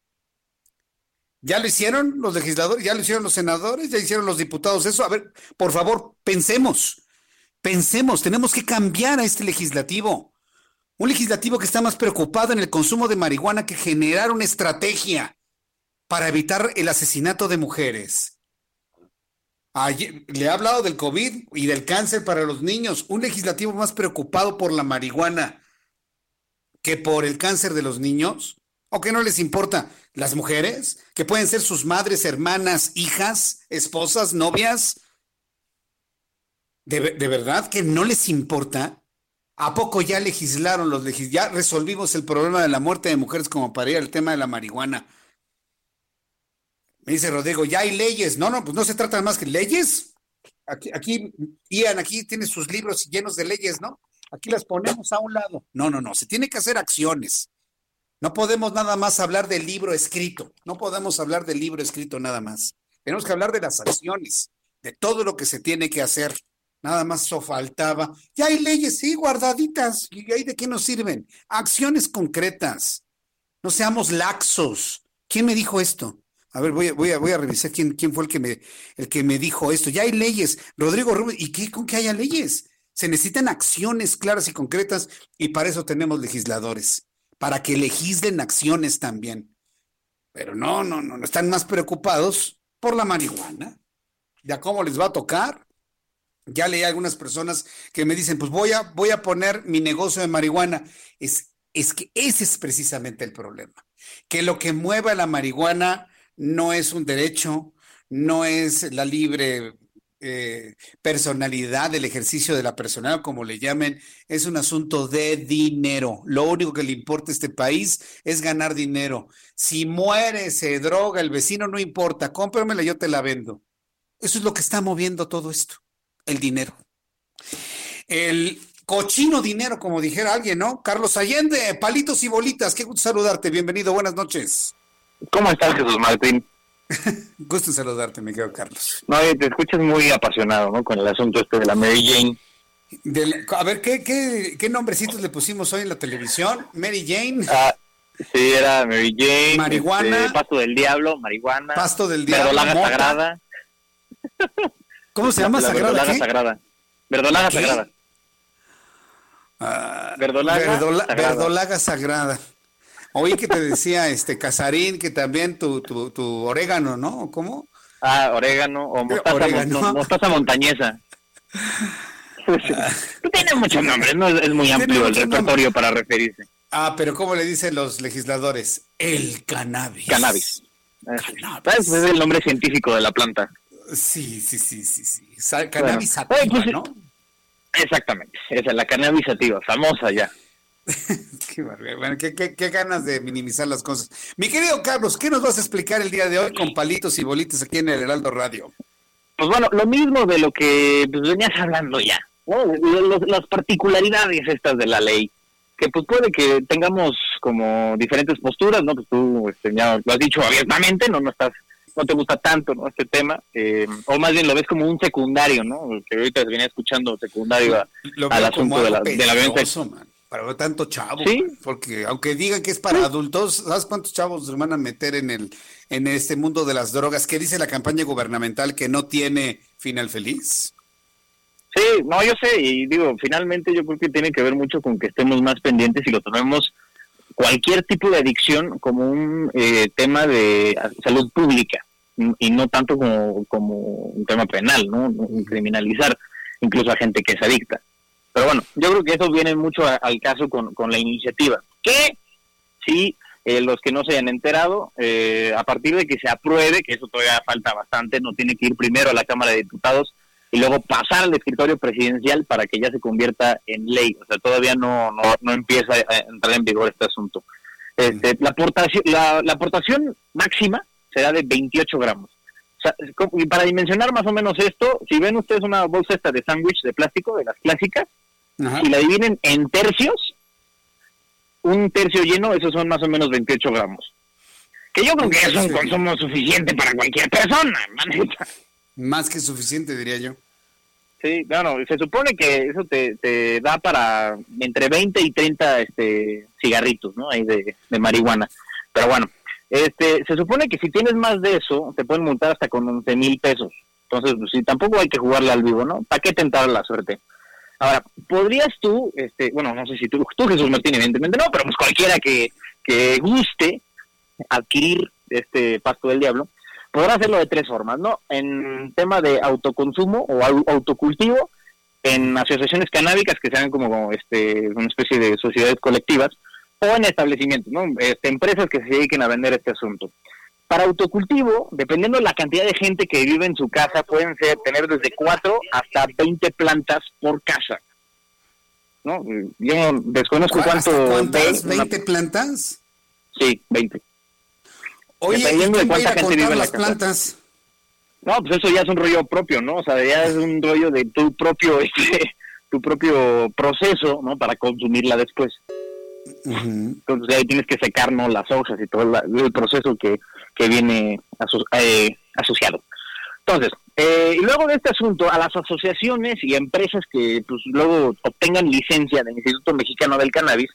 ¿Ya lo hicieron los legisladores? ¿Ya lo hicieron los senadores? ¿Ya hicieron los diputados eso? A ver, por favor, pensemos, pensemos, tenemos que cambiar a este legislativo. Un legislativo que está más preocupado en el consumo de marihuana que generar una estrategia para evitar el asesinato de mujeres. le he hablado del COVID y del cáncer para los niños. Un legislativo más preocupado por la marihuana que por el cáncer de los niños. ¿O que no les importa? Las mujeres, que pueden ser sus madres, hermanas, hijas, esposas, novias. ¿De, verdad que no les importa? ¿A poco ya legislaron los legisladores? Ya resolvimos el problema de la muerte de mujeres como para ir al tema de la marihuana. Me dice Rodrigo, ya hay leyes. No, no, pues no se trata más que leyes. Aquí, aquí, Ian, aquí tiene sus libros llenos de leyes, ¿no? Aquí las ponemos a un lado. No, no, no, se tiene que hacer acciones. No podemos nada más hablar del libro escrito. No podemos hablar del libro escrito nada más. Tenemos que hablar de las acciones, de todo lo que se tiene que hacer. Nada más eso faltaba. Ya hay leyes, sí, guardaditas. ¿Y ahí de qué nos sirven? Acciones concretas. No seamos laxos. ¿Quién me dijo esto? A ver, voy a, voy a, revisar quién, quién fue el que, me, el que me dijo esto. Ya hay leyes. Rodrigo Rubén, ¿y qué con que haya leyes? Se necesitan acciones claras y concretas y para eso tenemos legisladores, para que legislen acciones también. Pero no, no, no, no están más preocupados por la marihuana. ¿Ya cómo les va a tocar? Ya leí a algunas personas que me dicen, pues voy a, voy a poner mi negocio de marihuana. Es, es que ese es precisamente el problema. Que lo que mueva la marihuana no es un derecho, no es la libre eh, personalidad, del ejercicio de la personalidad, como le llamen, es un asunto de dinero. Lo único que le importa a este país es ganar dinero. Si muere, se droga, el vecino no importa, cómpramela, yo te la vendo. Eso es lo que está moviendo todo esto, el dinero. El cochino dinero, como dijera alguien, ¿no? Carlos Allende, palitos y bolitas, qué gusto saludarte, bienvenido, buenas noches. ¿Cómo estás, Jesús Martín? gusto saludarte, mi querido Carlos. No, te escuchas muy apasionado, ¿no? Con el asunto este de la Mary Jane. a ver, ¿qué, qué, qué nombrecitos le pusimos hoy en la televisión? Mary Jane. Ah, sí, era Mary Jane. Marihuana. Este, pasto del diablo, marihuana. Pasto del diablo. Verdolaga sagrada. ¿Cómo se llama? La ¿Sagrada verdolaga qué? sagrada. Verdolaga ¿Qué? sagrada. Ah, verdolaga verdola- sagrada. verdolaga sagrada. Oí que te decía este Casarín que también tu, tu, tu orégano, ¿no? ¿Cómo? Ah, orégano o mostaza, orégano. mo- mostaza montañesa. Tiene muchos nombres, ¿no? Es, muy amplio el repertorio para referirse. Ah, pero ¿cómo le dicen los legisladores? El cannabis. Cannabis. ¿Sabes? Es el nombre científico de la planta. Sí, sí, sí, sí, sí. Cannabis Bueno, sativa, oye, pues, ¿no? Exactamente. Esa es la cannabis sativa, famosa ya. Qué barbaridad. Bueno, qué, qué- qué ganas de minimizar las cosas. Mi querido Carlos, ¿qué nos vas a explicar el día de hoy con palitos y bolitas aquí en el Heraldo Radio? Pues bueno, lo mismo de lo que pues, venías hablando ya, ¿no? Las particularidades estas de la ley, que pues puede que tengamos como diferentes posturas, ¿no? Pues tú este, ya lo has dicho abiertamente, no no estás no te gusta tanto ¿no? este tema, eh, o más bien lo ves como un secundario, ¿no? Que ahorita venía escuchando secundario a- al asunto de la, de la violencia. man, para ver tanto chavo, Sí. porque aunque digan que es para adultos, ¿sabes cuántos chavos se van a meter en el en este mundo de las drogas? ¿Qué dice la campaña gubernamental que no tiene final feliz? Sí, no, yo sé, y digo, finalmente yo creo que tiene que ver mucho con que estemos más pendientes y lo tomemos cualquier tipo de adicción como un eh, tema de salud pública y no tanto como, como un tema penal, ¿no? Criminalizar incluso a gente que es adicta. Pero bueno, yo creo que eso viene mucho al caso con, con la iniciativa. Que si eh, los que no se hayan enterado, eh, a partir de que se apruebe, que eso todavía falta bastante, no tiene que ir primero a la Cámara de Diputados y luego pasar al escritorio presidencial para que ya se convierta en ley. O sea, todavía no, no, no empieza a entrar en vigor este asunto. Este, la, aportación, la, la aportación máxima será de 28 gramos. Y para dimensionar más o menos esto, si ven ustedes una bolsa esta de sándwich de plástico, de las clásicas, si la dividen en tercios, un tercio lleno, esos son más o menos 28 gramos. Que yo creo que es un consumo suficiente para cualquier persona, la neta. Más que suficiente, diría yo. Sí, bueno, se supone que eso te, te da para entre 20 y 30 este, cigarritos, ¿no? Ahí de, de marihuana. Pero bueno, este, se supone que si tienes más de eso, te pueden multar hasta con 11 mil pesos. Entonces, pues, sí, tampoco hay que jugarle al vivo, ¿no? ¿Para qué tentar la suerte? Ahora, ¿podrías tú, este, bueno, no sé si tú, tú Jesús Martín, evidentemente no, pero pues cualquiera que, que guste adquirir este pasto del diablo, podrá hacerlo de tres formas, ¿no? En tema de autoconsumo o au- autocultivo, en asociaciones canábicas que sean como este una especie de sociedades colectivas, o en establecimientos, ¿no? Este, empresas que se dediquen a vender este asunto. Para autocultivo, dependiendo de la cantidad de gente que vive en su casa, pueden ser tener desde 4 hasta 20 plantas por casa. ¿No? Yo desconozco ¿Hasta cuánto... ¿Cuántas? ve una- ¿20 plantas? Sí, 20. Oye, ¿y Dependiendo de cuánta gente vive en la casa. No, pues eso ya es un rollo propio, ¿no? O sea, ya es un rollo de tu propio, este, tu propio proceso, ¿no? Para consumirla después. Entonces ahí tienes que secar, ¿no? Las hojas y todo la- el proceso que, que viene aso- eh, asociado. Entonces, eh, y luego de este asunto, a las asociaciones y empresas que pues luego obtengan licencia del Instituto Mexicano del Cannabis,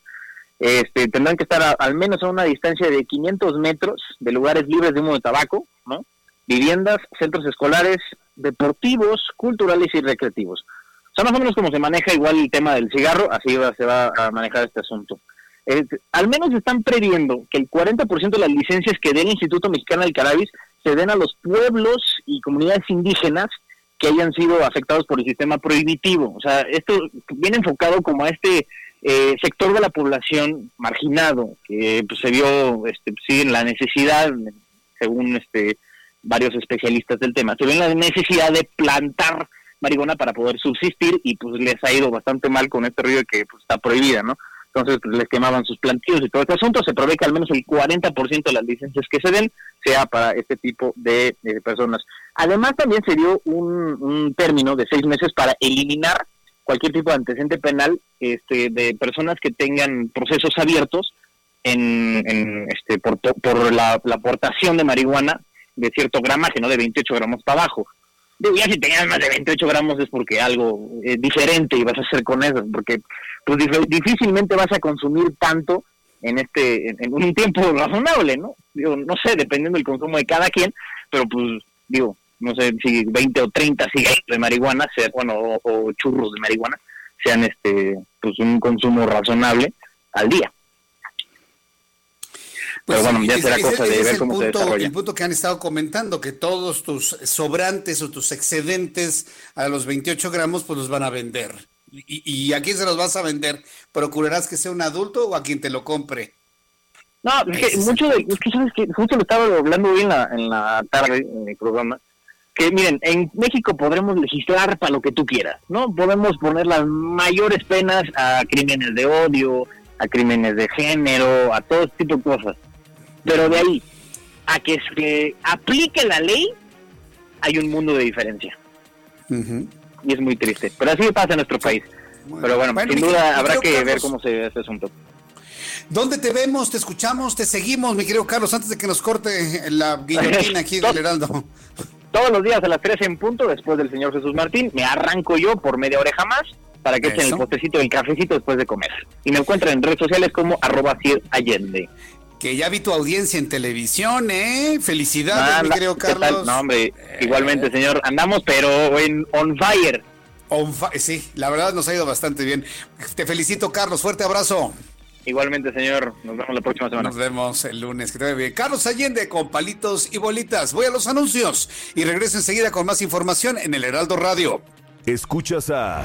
este, tendrán que estar al menos a una distancia de 500 metros de lugares libres de humo de tabaco, ¿no? Viviendas, centros escolares, deportivos, culturales y recreativos. O sea, más o menos como se maneja igual el tema del cigarro, así va- se va a manejar este asunto. Eh, al menos están previendo que el 40% de las licencias que dé el Instituto Mexicano del Cannabis se den a los pueblos y comunidades indígenas que hayan sido afectados por el sistema prohibitivo. O sea, esto viene enfocado como a este eh, sector de la población marginado, que pues, se vio este, sí, en la necesidad, según este varios especialistas del tema, se la necesidad de plantar marihuana para poder subsistir y pues les ha ido bastante mal con este río que pues, está prohibida, ¿no? Entonces pues, les quemaban sus plantillos y todo este asunto. Se prevé que al menos el 40% de las licencias que se den sea para este tipo de, personas. Además, también se dio un, término de seis meses para eliminar cualquier tipo de antecedente penal este, de personas que tengan procesos abiertos en, este, por, por la, aportación de marihuana de cierto gramaje, no de 28 gramos para abajo. Digo, ya si tenías más de 28 gramos es porque algo es diferente y vas a hacer con eso, porque pues difícilmente vas a consumir tanto en este en, un tiempo razonable, ¿no? Digo, no sé, dependiendo del consumo de cada quien, pero pues digo, no sé si 20 o 30 cigarros de marihuana, sea, bueno, o, churros de marihuana, sean este pues un consumo razonable al día. Pero pues bueno, ya será cosa de ver cómo se desarrolla. El punto que han estado comentando, que todos tus sobrantes o tus excedentes a los 28 gramos, pues los van a vender. ¿Y, a quién se los vas a vender? ¿Procurarás que sea un adulto o a quien te lo compre? No, es que mucho de, es que sabes que justo lo estaba hablando hoy en la, en la tarde en el programa, que miren, en México podremos legislar para lo que tú quieras, ¿no? Podemos poner las mayores penas a crímenes de odio, a crímenes de género, a todo tipo de cosas. Pero de ahí a que se aplique la ley, hay un mundo de diferencia y es muy triste. Pero así pasa en nuestro país. Pero bueno, sin duda habrá que ver cómo se ve este asunto. ¿Dónde te vemos, te escuchamos, te seguimos, mi querido Carlos, antes de que nos corte la guillotina aquí del Heraldo? Todos los días a las 13 en punto, después del señor Jesús Martín, me arranco yo por media hora jamás para que echen el potecito del cafecito después de comer. Y me encuentran en redes sociales como arroba Allende. Que ya vi tu audiencia en televisión, ¿eh? Felicidades, mi querido Carlos. No, hombre, igualmente, señor. Andamos, pero en on fire. On sí, la verdad nos ha ido bastante bien. Te felicito, Carlos. Fuerte abrazo. Igualmente, señor. Nos vemos la próxima semana. Nos vemos el lunes. Que te vaya bien. Carlos Allende con palitos y bolitas. Voy a los anuncios y regreso enseguida con más información en el Heraldo Radio. Escuchas a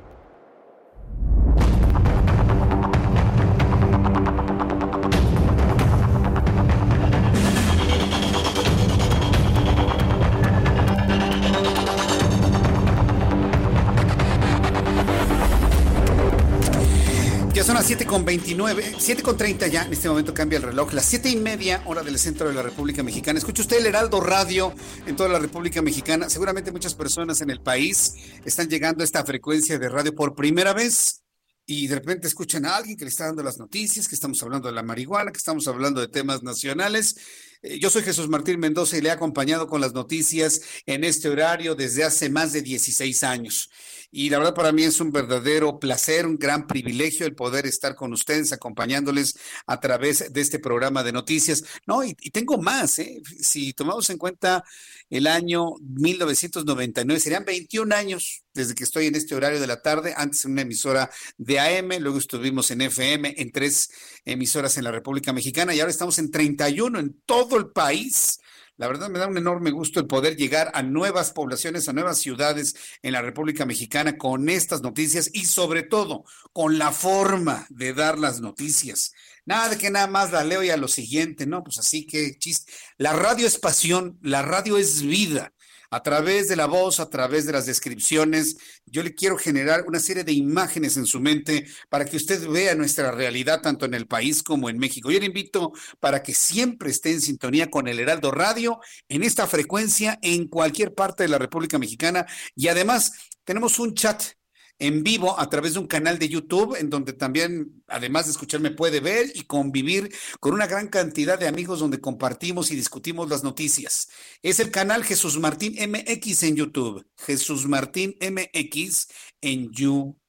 Son las 7 con 29, 7 con 30 ya, en este momento cambia el reloj, las 7 y media hora del centro de la República Mexicana. Escucha usted el Heraldo Radio en toda la República Mexicana. Seguramente muchas personas en el país están llegando a esta frecuencia de radio por primera vez y de repente escuchan a alguien que le está dando las noticias, que estamos hablando de la marihuana, que estamos hablando de temas nacionales. Eh, yo soy Jesús Martín Mendoza y le he acompañado con las noticias en este horario desde hace más de 16 años. Y la verdad para mí es un verdadero placer, un gran privilegio el poder estar con ustedes, acompañándoles a través de este programa de noticias. No, y, tengo más, ¿eh? si tomamos en cuenta el año 1999, serían 21 años desde que estoy en este horario de la tarde, antes en una emisora de AM, luego estuvimos en FM, en tres emisoras en la República Mexicana y ahora estamos en 31 en todo el país la verdad me da un enorme gusto el poder llegar a nuevas poblaciones, a nuevas ciudades en la República Mexicana con estas noticias y sobre todo con la forma de dar las noticias. Nada de que nada más la leo y a lo siguiente, ¿no? Pues así que chiste. La radio es pasión, la radio es vida a través de la voz, a través de las descripciones, yo le quiero generar una serie de imágenes en su mente para que usted vea nuestra realidad tanto en el país como en México. Yo le invito para que siempre esté en sintonía con el Heraldo Radio en esta frecuencia en cualquier parte de la República Mexicana y además tenemos un chat en vivo a través de un canal de YouTube en donde también, además de escucharme, puede ver y convivir con una gran cantidad de amigos donde compartimos y discutimos las noticias. Es el canal Jesús Martín MX en YouTube. Jesús Martín MX en YouTube.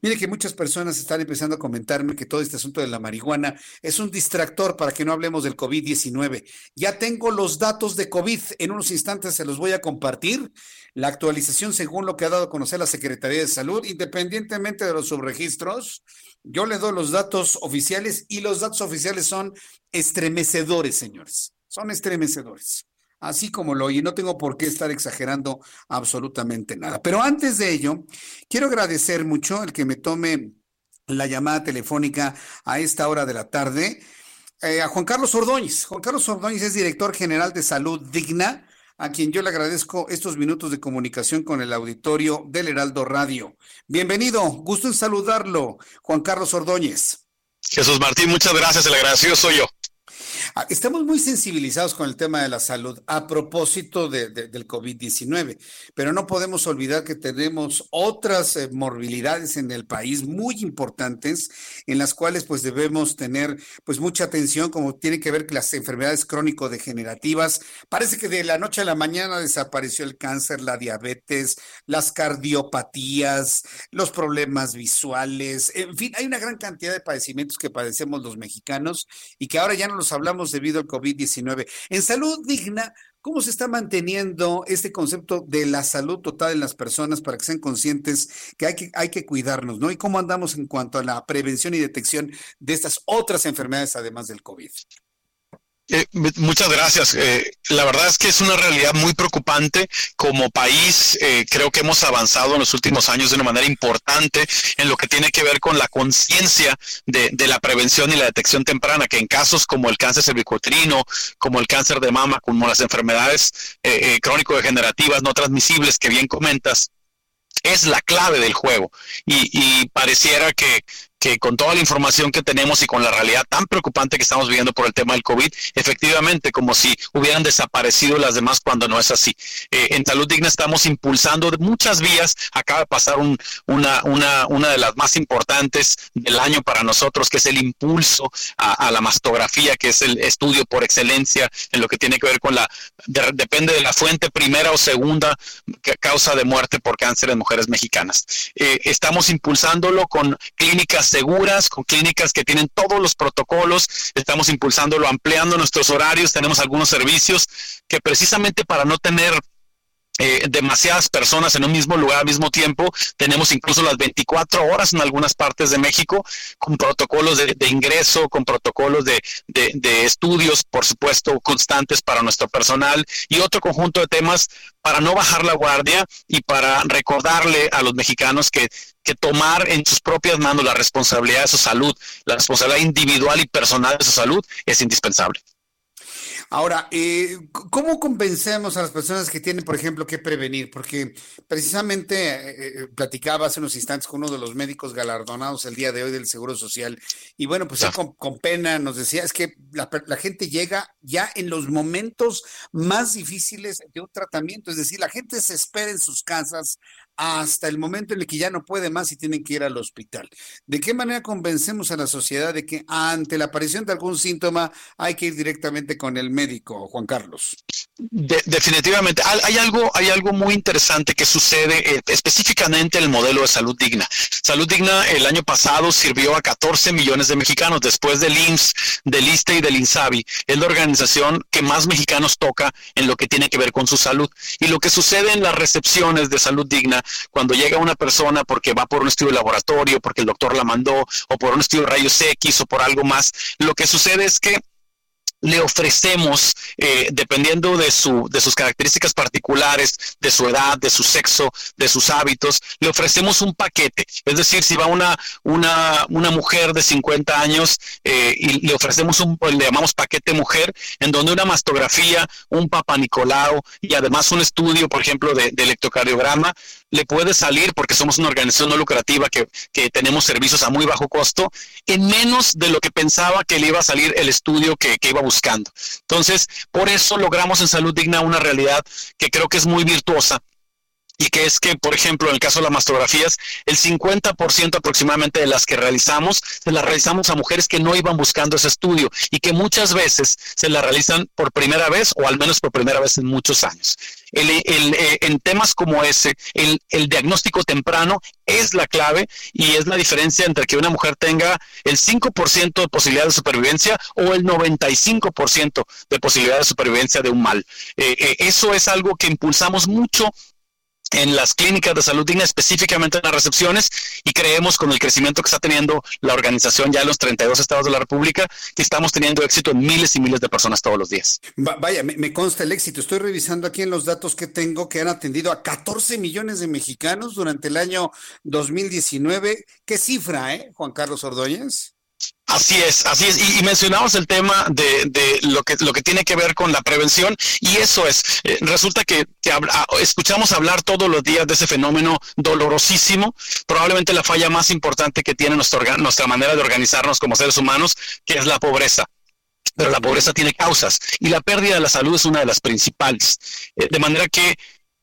Mire que muchas personas están empezando a comentarme que todo este asunto de la marihuana es un distractor para que no hablemos del COVID-19. Ya tengo los datos de COVID, en unos instantes se los voy a compartir. La actualización según lo que ha dado a conocer la Secretaría de Salud, independientemente de los subregistros, yo le doy los datos oficiales y los datos oficiales son estremecedores, señores. Son estremecedores. Así como lo oye, no tengo por qué estar exagerando absolutamente nada. Pero antes de ello, quiero agradecer mucho el que me tome la llamada telefónica a esta hora de la tarde eh, a Juan Carlos Ordóñez. Juan Carlos Ordóñez es director general de Salud Digna, a quien yo le agradezco estos minutos de comunicación con el auditorio del Heraldo Radio. Bienvenido, gusto en saludarlo, Juan Carlos Ordóñez. Jesús Martín, muchas gracias, el agradecido soy yo. Ah, estamos muy sensibilizados con el tema de la salud a propósito de, del COVID-19, pero no podemos olvidar que tenemos otras eh, morbilidades en el país muy importantes en las cuales pues debemos tener pues mucha atención como tiene que ver con las enfermedades crónico-degenerativas. Parece que de la noche a la mañana desapareció el cáncer, la diabetes, las cardiopatías, los problemas visuales, en fin, hay una gran cantidad de padecimientos que padecemos los mexicanos y que ahora ya no los hablamos debido al COVID-19. En salud digna, ¿cómo se está manteniendo este concepto de la salud total en las personas para que sean conscientes que hay que, hay que cuidarnos, ¿no? ¿Y cómo andamos en cuanto a la prevención y detección de estas otras enfermedades además del COVID? Eh, muchas gracias. Eh, la verdad es que es una realidad muy preocupante. Como país, eh, creo que hemos avanzado en los últimos años de una manera importante en lo que tiene que ver con la conciencia de, la prevención y la detección temprana, que en casos como el cáncer cervicuterino, como el cáncer de mama, como las enfermedades crónico-degenerativas no transmisibles que bien comentas, es la clave del juego. Y, y pareciera que que con toda la información que tenemos y con la realidad tan preocupante que estamos viviendo por el tema del COVID, efectivamente, como si hubieran desaparecido las demás cuando no es así. Eh, en Salud Digna estamos impulsando muchas vías. Acaba de pasar un, una, una, una de las más importantes del año para nosotros, que es el impulso a, la mastografía, que es el estudio por excelencia en lo que tiene que ver con la, depende de la fuente primera o segunda causa de muerte por cáncer en mujeres mexicanas. Eh, estamos impulsándolo con clínicas seguras, con clínicas que tienen todos los protocolos, estamos impulsándolo, ampliando nuestros horarios, tenemos algunos servicios que precisamente para no tener eh, demasiadas personas en un mismo lugar al mismo tiempo. Tenemos incluso las 24 horas en algunas partes de México, con protocolos de, ingreso, con protocolos de, de, estudios, por supuesto, constantes para nuestro personal y otro conjunto de temas para no bajar la guardia y para recordarle a los mexicanos que, que tomar en sus propias manos la responsabilidad de su salud, la responsabilidad individual y personal de su salud es indispensable. Ahora, eh, ¿cómo convencemos a las personas que tienen, por ejemplo, que prevenir? Porque precisamente eh, eh, platicaba hace unos instantes con uno de los médicos galardonados el día de hoy del Seguro Social, y bueno, pues con, pena nos decía, es que la, la, gente llega ya en los momentos más difíciles de un tratamiento, es decir, la gente se espera en sus casas hasta el momento en el que ya no puede más y tienen que ir al hospital. ¿De qué manera convencemos a la sociedad de que ante la aparición de algún síntoma hay que ir directamente con el médico, Juan Carlos? definitivamente. Hay algo, hay algo muy interesante que sucede eh, específicamente en el modelo de salud digna. Salud digna el año pasado sirvió a 14 millones de mexicanos después del IMSS, del ISTE y del INSABI. Es la organización que más mexicanos toca en lo que tiene que ver con su salud. Y lo que sucede en las recepciones de salud digna cuando llega una persona porque va por un estudio de laboratorio, porque el doctor la mandó, o por un estudio de rayos X o por algo más, lo que sucede es que le ofrecemos, eh, dependiendo de, su, de sus características particulares, de su edad, de su sexo, de sus hábitos, le ofrecemos un paquete. Es decir, si va una, una, una mujer de 50 años eh, y le ofrecemos un, le llamamos paquete mujer, en donde una mastografía, un papa Nicolau y además un estudio, por ejemplo, de, de electrocardiograma, le puede salir, porque somos una organización no lucrativa que, que, tenemos servicios a muy bajo costo, en menos de lo que pensaba que le iba a salir el estudio que, que iba buscando. Entonces, por eso logramos en Salud Digna una realidad que creo que es muy virtuosa y que es que, por ejemplo, en el caso de las mastografías, el 50% aproximadamente de las que realizamos, se las realizamos a mujeres que no iban buscando ese estudio y que muchas veces se las realizan por primera vez o al menos por primera vez en muchos años. Eh, en temas como ese, el, el, diagnóstico temprano es la clave y es la diferencia entre que una mujer tenga el 5% de posibilidad de supervivencia o el 95% de posibilidad de supervivencia de un mal. Eh, eh, eso es algo que impulsamos mucho en las clínicas de salud digna, específicamente en las recepciones, y creemos con el crecimiento que está teniendo la organización ya en los 32 estados de la República, que estamos teniendo éxito en miles y miles de personas todos los días. vaya, me, me, consta el éxito. Estoy revisando aquí en los datos que tengo que han atendido a 14 millones de mexicanos durante el año 2019. ¿Qué cifra, eh, Juan Carlos Ordóñez? Así es, así es. Y, mencionamos el tema de, lo, que, lo que tiene que ver con la prevención y eso es, eh, resulta que, ah, escuchamos hablar todos los días de ese fenómeno dolorosísimo, probablemente la falla más importante que tiene nuestra, nuestra manera de organizarnos como seres humanos, que es la pobreza pero la pobreza tiene causas y la pérdida de la salud es una de las principales. Eh, de manera que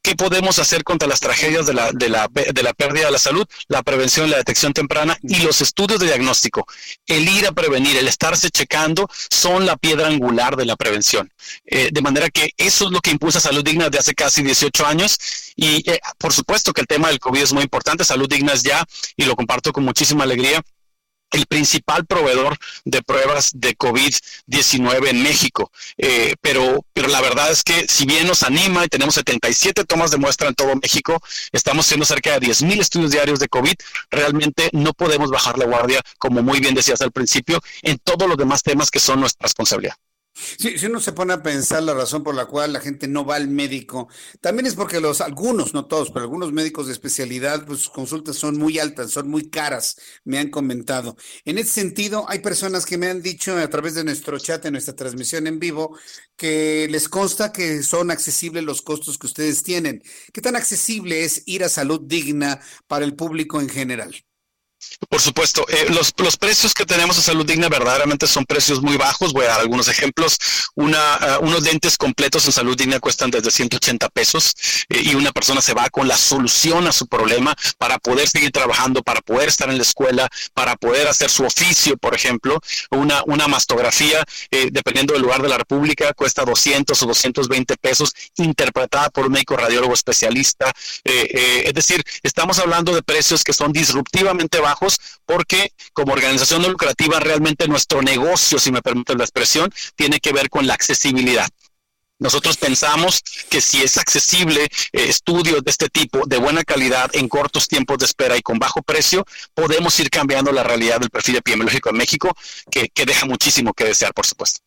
¿Qué podemos hacer contra las tragedias de la, de, la, de la pérdida de la salud? La prevención, la detección temprana y los estudios de diagnóstico. El ir a prevenir, el estarse checando, son la piedra angular de la prevención. Eh, de manera que eso es lo que impulsa Salud Digna desde hace casi 18 años. Y eh, por supuesto que el tema del COVID es muy importante. Salud Digna es ya, y lo comparto con muchísima alegría, el principal proveedor de pruebas de COVID-19 en México. Eh, pero, pero la verdad es que si bien nos anima y tenemos 77 tomas de muestra en todo México, estamos haciendo cerca de 10 mil estudios diarios de COVID, realmente no podemos bajar la guardia, como muy bien decías al principio, en todos los demás temas que son nuestra responsabilidad. Sí, si uno se pone a pensar la razón por la cual la gente no va al médico, también es porque los, algunos, no todos, pero algunos médicos de especialidad, pues sus consultas son muy altas, son muy caras, me han comentado. En ese sentido, hay personas que me han dicho a través de nuestro chat, en nuestra transmisión en vivo, que les consta que son accesibles los costos que ustedes tienen. ¿Qué tan accesible es ir a salud digna para el público en general? Por supuesto, eh, los, los, precios que tenemos en Salud Digna verdaderamente son precios muy bajos. Voy a dar algunos ejemplos. Una, uh, unos lentes completos en Salud Digna cuestan desde 180 pesos eh, y una persona se va con la solución a su problema para poder seguir trabajando, para poder estar en la escuela, para poder hacer su oficio, por ejemplo. Una, una mastografía, eh, dependiendo del lugar de la República, cuesta 200 o 220 pesos, interpretada por un médico radiólogo especialista. es decir, estamos hablando de precios que son disruptivamente bajos porque como organización no lucrativa realmente nuestro negocio, si me permite la expresión, tiene que ver con la accesibilidad. Nosotros pensamos que si es accesible eh, estudios de este tipo, de buena calidad, en cortos tiempos de espera y con bajo precio, podemos ir cambiando la realidad del perfil epidemiológico en México, que, que deja muchísimo que desear, por supuesto.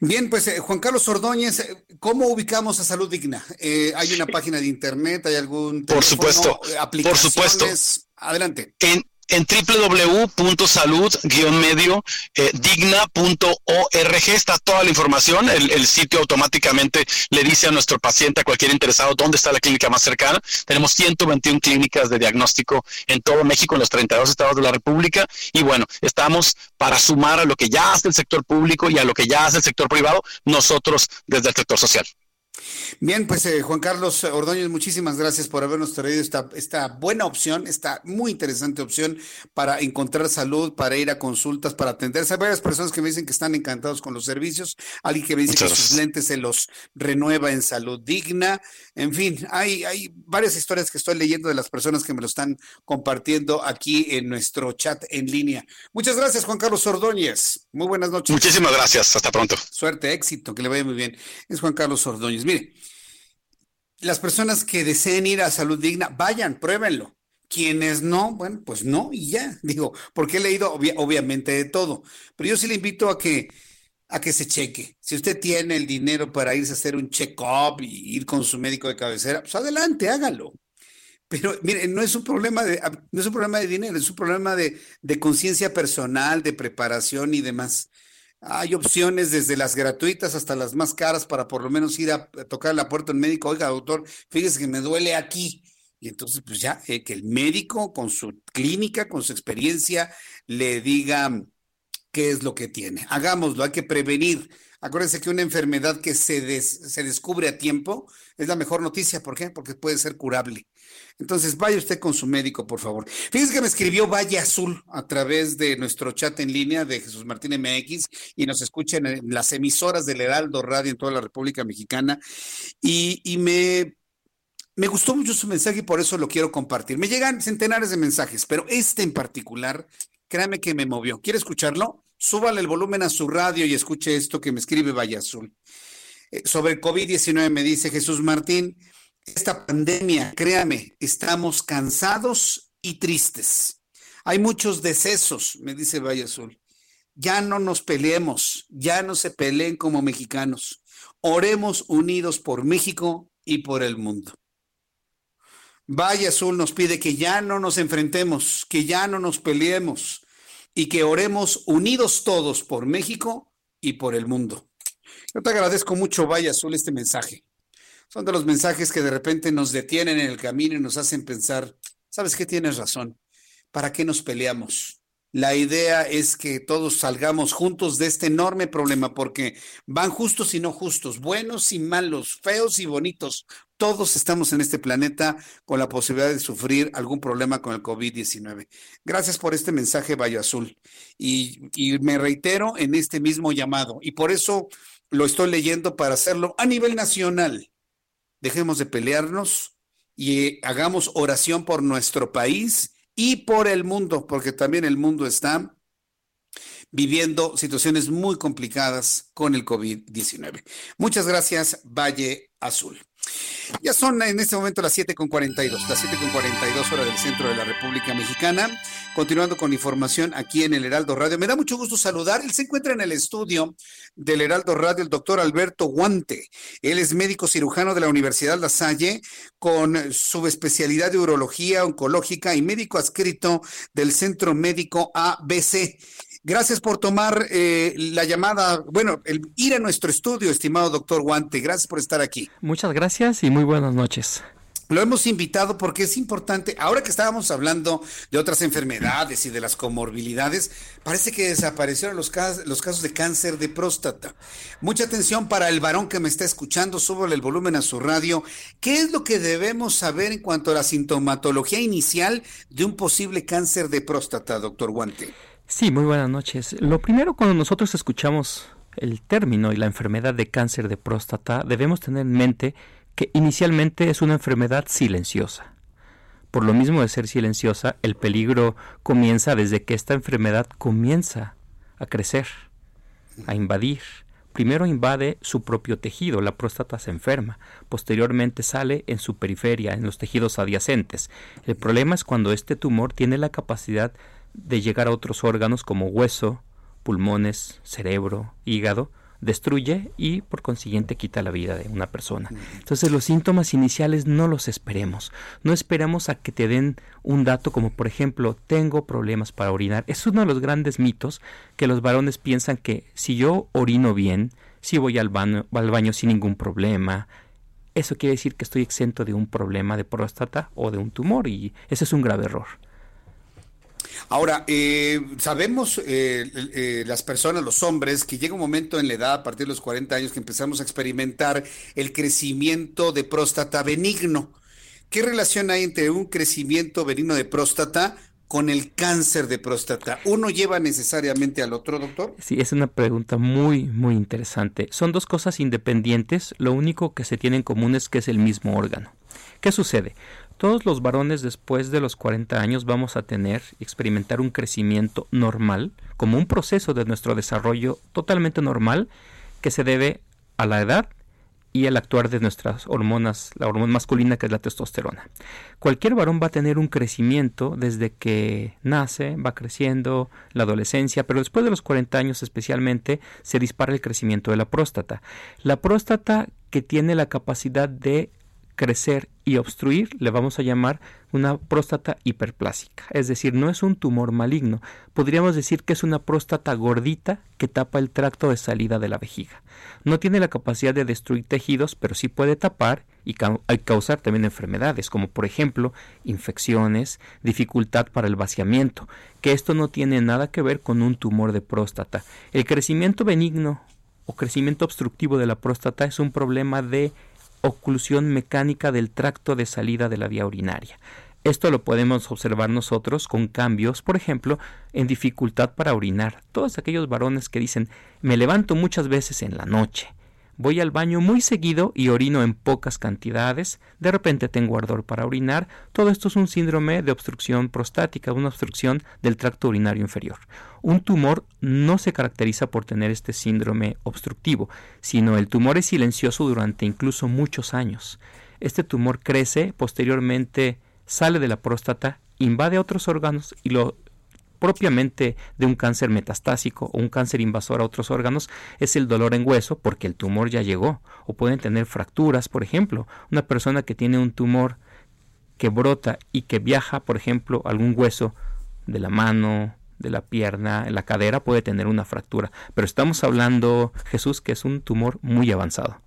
Bien, pues eh, Juan Carlos Ordóñez, eh, ¿cómo ubicamos a Salud Digna? Eh, ¿Hay una página de internet? ¿Hay algún teléfono, Por supuesto, por supuesto. Adelante. En, en www.salud-medio-digna.org está toda la información. El, sitio automáticamente le dice a nuestro paciente, a cualquier interesado, dónde está la clínica más cercana. Tenemos 121 clínicas de diagnóstico en todo México, en los 32 estados de la República. Y bueno, estamos para sumar a lo que ya hace el sector público y a lo que ya hace el sector privado, nosotros desde el sector social. Bien, pues eh, Juan Carlos Ordóñez, muchísimas gracias por habernos traído esta, esta buena opción, esta muy interesante opción para encontrar salud, para ir a consultas, para atenderse. Hay varias personas que me dicen que están encantados con los servicios, alguien que me dice que sus lentes se los renueva en salud digna. En fin, hay, hay varias historias que estoy leyendo de las personas que me lo están compartiendo aquí en nuestro chat en línea. Muchas gracias, Juan Carlos Ordóñez. Muy buenas noches. Muchísimas gracias. Hasta pronto. Suerte, éxito, que le vaya muy bien. Es Juan Carlos Ordóñez. Mire, las personas que deseen ir a salud digna, vayan, pruébenlo. Quienes no, bueno, pues no, y ya, digo, porque he leído obviamente de todo, pero yo sí le invito a que, a que se cheque. Si usted tiene el dinero para irse a hacer un check-up y ir con su médico de cabecera, pues adelante, hágalo. Pero mire, no es un problema de, no es un problema de dinero, es un problema de, de conciencia personal, de preparación y demás. Hay opciones desde las gratuitas hasta las más caras para por lo menos ir a tocar la puerta del médico. Oiga, doctor, fíjese que me duele aquí. Y entonces, pues ya, eh, que el médico con su clínica, con su experiencia, le diga qué es lo que tiene. Hagámoslo, hay que prevenir. Acuérdense que una enfermedad que se, se descubre a tiempo es la mejor noticia. ¿Por qué? Porque puede ser curable. Entonces, vaya usted con su médico, por favor. Fíjese que me escribió Valle Azul a través de nuestro chat en línea de Jesús Martín MX y nos escuchan en las emisoras del Heraldo Radio en toda la República Mexicana. Y, y me, me gustó mucho su mensaje y por eso lo quiero compartir. Me llegan centenares de mensajes, pero este en particular, créame que me movió. ¿Quiere escucharlo? Súbale el volumen a su radio y escuche esto que me escribe Valle Azul. Eh, sobre el COVID-19 me dice Jesús Martín. Esta pandemia, créame, estamos cansados y tristes. Hay muchos decesos, me dice Valle Azul. Ya no nos peleemos, ya no se peleen como mexicanos. Oremos unidos por México y por el mundo. Valle Azul nos pide que ya no nos enfrentemos, que ya no nos peleemos y que oremos unidos todos por México y por el mundo. Yo te agradezco mucho, Valle Azul, este mensaje. Son de los mensajes que de repente nos detienen en el camino y nos hacen pensar, ¿sabes qué? Tienes razón. ¿Para qué nos peleamos? La idea es que todos salgamos juntos de este enorme problema porque van justos y no justos, buenos y malos, feos y bonitos. Todos estamos en este planeta con la posibilidad de sufrir algún problema con el COVID-19. Gracias por este mensaje, Valle Azul. Y, y me reitero en este mismo llamado y por eso lo estoy leyendo para hacerlo a nivel nacional. Dejemos de pelearnos y hagamos oración por nuestro país y por el mundo, porque también el mundo está viviendo situaciones muy complicadas con el COVID-19. Muchas gracias, Valle Azul. Ya son en este momento las 7.42, las 7.42 horas del centro de la República Mexicana. Continuando con información aquí en el Heraldo Radio. Me da mucho gusto saludar. Él se encuentra en el estudio del Heraldo Radio, el doctor Alberto Guante. Él es médico cirujano de la Universidad La Salle con subespecialidad de urología oncológica y médico adscrito del Centro Médico ABC. Gracias por tomar eh, la llamada, bueno, el ir a nuestro estudio, estimado doctor Guante. Gracias por estar aquí. Muchas gracias y muy buenas noches. Lo hemos invitado porque es importante, ahora que estábamos hablando de otras enfermedades y de las comorbilidades, parece que desaparecieron los casos, los casos de cáncer de próstata. Mucha atención para el varón que me está escuchando, súbale el volumen a su radio. ¿Qué es lo que debemos saber en cuanto a la sintomatología inicial de un posible cáncer de próstata, doctor Guante? Sí, muy buenas noches. Lo primero cuando nosotros escuchamos el término y la enfermedad de cáncer de próstata, debemos tener en mente que inicialmente es una enfermedad silenciosa. Por lo mismo de ser silenciosa, el peligro comienza desde que esta enfermedad comienza a crecer, a invadir. Primero invade su propio tejido, la próstata se enferma, posteriormente sale en su periferia, en los tejidos adyacentes. El problema es cuando este tumor tiene la capacidad de llegar a otros órganos como hueso, pulmones, cerebro, hígado, destruye y por consiguiente quita la vida de una persona. Entonces los síntomas iniciales no los esperemos. No esperamos a que te den un dato como por ejemplo tengo problemas para orinar. Es uno de los grandes mitos que los varones piensan que si yo orino bien, si voy al baño, al baño sin ningún problema, eso quiere decir que estoy exento de un problema de próstata o de un tumor y ese es un grave error. Ahora, eh, sabemos eh, eh, las personas, los hombres, que llega un momento en la edad, a partir de los 40 años, que empezamos a experimentar el crecimiento de próstata benigno. ¿Qué relación hay entre un crecimiento benigno de próstata con el cáncer de próstata? ¿Uno lleva necesariamente al otro, doctor? Sí, es una pregunta muy, muy interesante. Son dos cosas independientes, lo único que se tiene en común es que es el mismo órgano. ¿Qué sucede? Todos los varones después de los 40 años vamos a tener y experimentar un crecimiento normal, como un proceso de nuestro desarrollo totalmente normal que se debe a la edad y al actuar de nuestras hormonas, la hormona masculina que es la testosterona. Cualquier varón va a tener un crecimiento desde que nace, va creciendo, la adolescencia, pero después de los 40 años especialmente se dispara el crecimiento de la próstata. La próstata que tiene la capacidad de crecer y obstruir, le vamos a llamar una próstata hiperplásica. Es decir, no es un tumor maligno. Podríamos decir que es una próstata gordita que tapa el tracto de salida de la vejiga. No tiene la capacidad de destruir tejidos, pero sí puede tapar y causar también enfermedades, como por ejemplo infecciones, dificultad para el vaciamiento, que esto no tiene nada que ver con un tumor de próstata. El crecimiento benigno o crecimiento obstructivo de la próstata es un problema de oclusión mecánica del tracto de salida de la vía urinaria. Esto lo podemos observar nosotros con cambios, por ejemplo, en dificultad para orinar. Todos aquellos varones que dicen me levanto muchas veces en la noche, Voy al baño muy seguido y orino en pocas cantidades. De repente tengo ardor para orinar. Todo esto es un síndrome de obstrucción prostática, una obstrucción del tracto urinario inferior. Un tumor no se caracteriza por tener este síndrome obstructivo, sino el tumor es silencioso durante incluso muchos años. Este tumor crece, posteriormente sale de la próstata, invade otros órganos y lo propiamente de un cáncer metastásico o un cáncer invasor a otros órganos es el dolor en hueso porque el tumor ya llegó. O pueden tener fracturas, por ejemplo, una persona que tiene un tumor que brota y que viaja, por ejemplo, algún hueso de la mano, de la pierna, en la cadera puede tener una fractura, pero estamos hablando, Jesús, que es un tumor muy avanzado.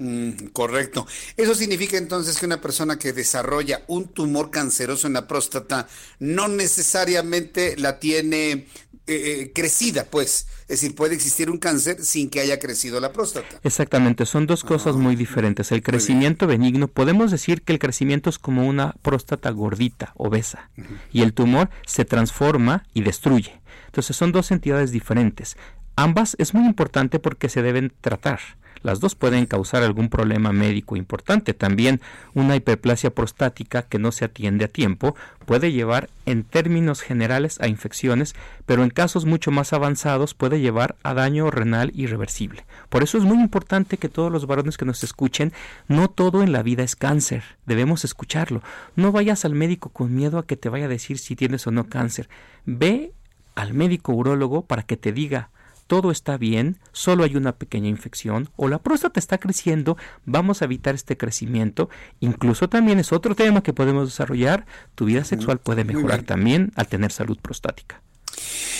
Mm, correcto. Eso significa entonces que una persona que desarrolla un tumor canceroso en la próstata no necesariamente la tiene eh, eh, crecida, pues. Es decir, puede existir un cáncer sin que haya crecido la próstata. Exactamente, son dos cosas muy diferentes. El crecimiento benigno, podemos decir que el crecimiento es como una próstata gordita, obesa, y el tumor se transforma y destruye. Entonces son dos entidades diferentes. Ambas es muy importante porque se deben tratar. Las dos pueden causar algún problema médico importante. También una hiperplasia prostática que no se atiende a tiempo puede llevar en términos generales a infecciones, pero en casos mucho más avanzados puede llevar a daño renal irreversible. Por eso es muy importante que todos los varones que nos escuchen, no todo en la vida es cáncer, debemos escucharlo. No vayas al médico con miedo a que te vaya a decir si tienes o no cáncer. Ve al médico urólogo para que te diga todo está bien, solo hay una pequeña infección o la próstata está creciendo, vamos a evitar este crecimiento. Incluso también es otro tema que podemos desarrollar, tu vida sexual puede mejorar también al tener salud prostática.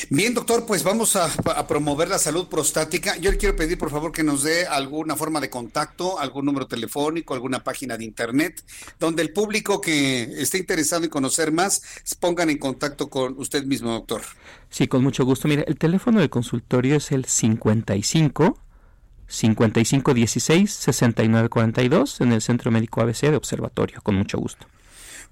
Bien, doctor, pues vamos a, promover la salud prostática. Yo le quiero pedir, por favor, que nos dé alguna forma de contacto, algún número telefónico, alguna página de internet, donde el público que esté interesado en conocer más pongan en contacto con usted mismo, doctor. Sí, con mucho gusto. Mire, el teléfono de consultorio es el 55 5516 6942 en el Centro Médico ABC de Observatorio, con mucho gusto.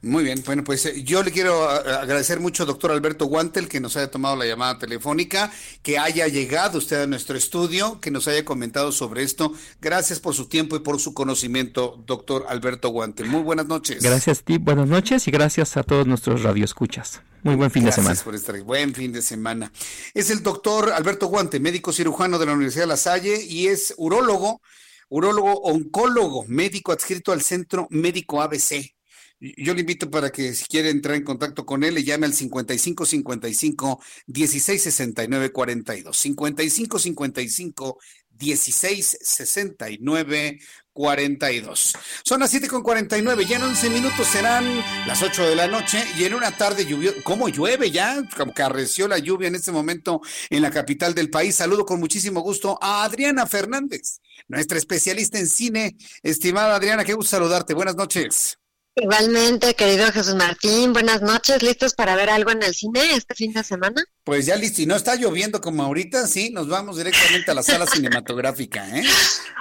Muy bien, bueno, pues eh, yo le quiero agradecer mucho, doctor Alberto Guantel, que nos haya tomado la llamada telefónica, que haya llegado usted a nuestro estudio, que nos haya comentado sobre esto. Gracias por su tiempo y por su conocimiento, doctor Alberto Guantel. Muy buenas noches. Gracias, Steve. Buenas noches y gracias a todos nuestros radioescuchas. Muy buen fin de semana. Gracias por estar Buen fin de semana. Es el doctor Alberto Guante, médico cirujano de la Universidad de La Salle y es urólogo, urólogo oncólogo, médico adscrito al Centro Médico ABC yo le invito para que si quiere entrar en contacto con él, le llame al 55 55 16 69 42. 55 55 16 69 42. Son las 7 con 49, ya en 11 minutos serán las 8 de la noche y en una tarde lluviosa. ¿Cómo llueve ya? Como que arreció la lluvia en este momento en la capital del país. Saludo con muchísimo gusto a Adriana Fernández, nuestra especialista en cine. Estimada Adriana, qué gusto saludarte. Buenas noches. Igualmente, querido Jesús Martín, buenas noches, ¿listos para ver algo en el cine este fin de semana? Pues ya listo, y no está lloviendo como ahorita, sí, nos vamos directamente a la sala cinematográfica, ¿eh?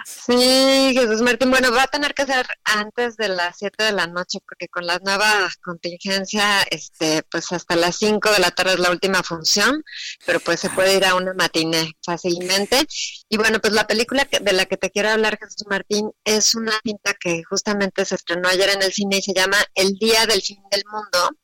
Sí, Jesús Martín, bueno, va a tener que ser antes de las 7 de la noche, porque con la nueva contingencia, este, pues hasta las 5 de la tarde es la última función, pero pues se puede ir a una matiné fácilmente. Y bueno, pues la película de la que te quiero hablar, Jesús Martín, es una cinta que justamente se estrenó ayer en el cine y se llama El Día del Fin del Mundo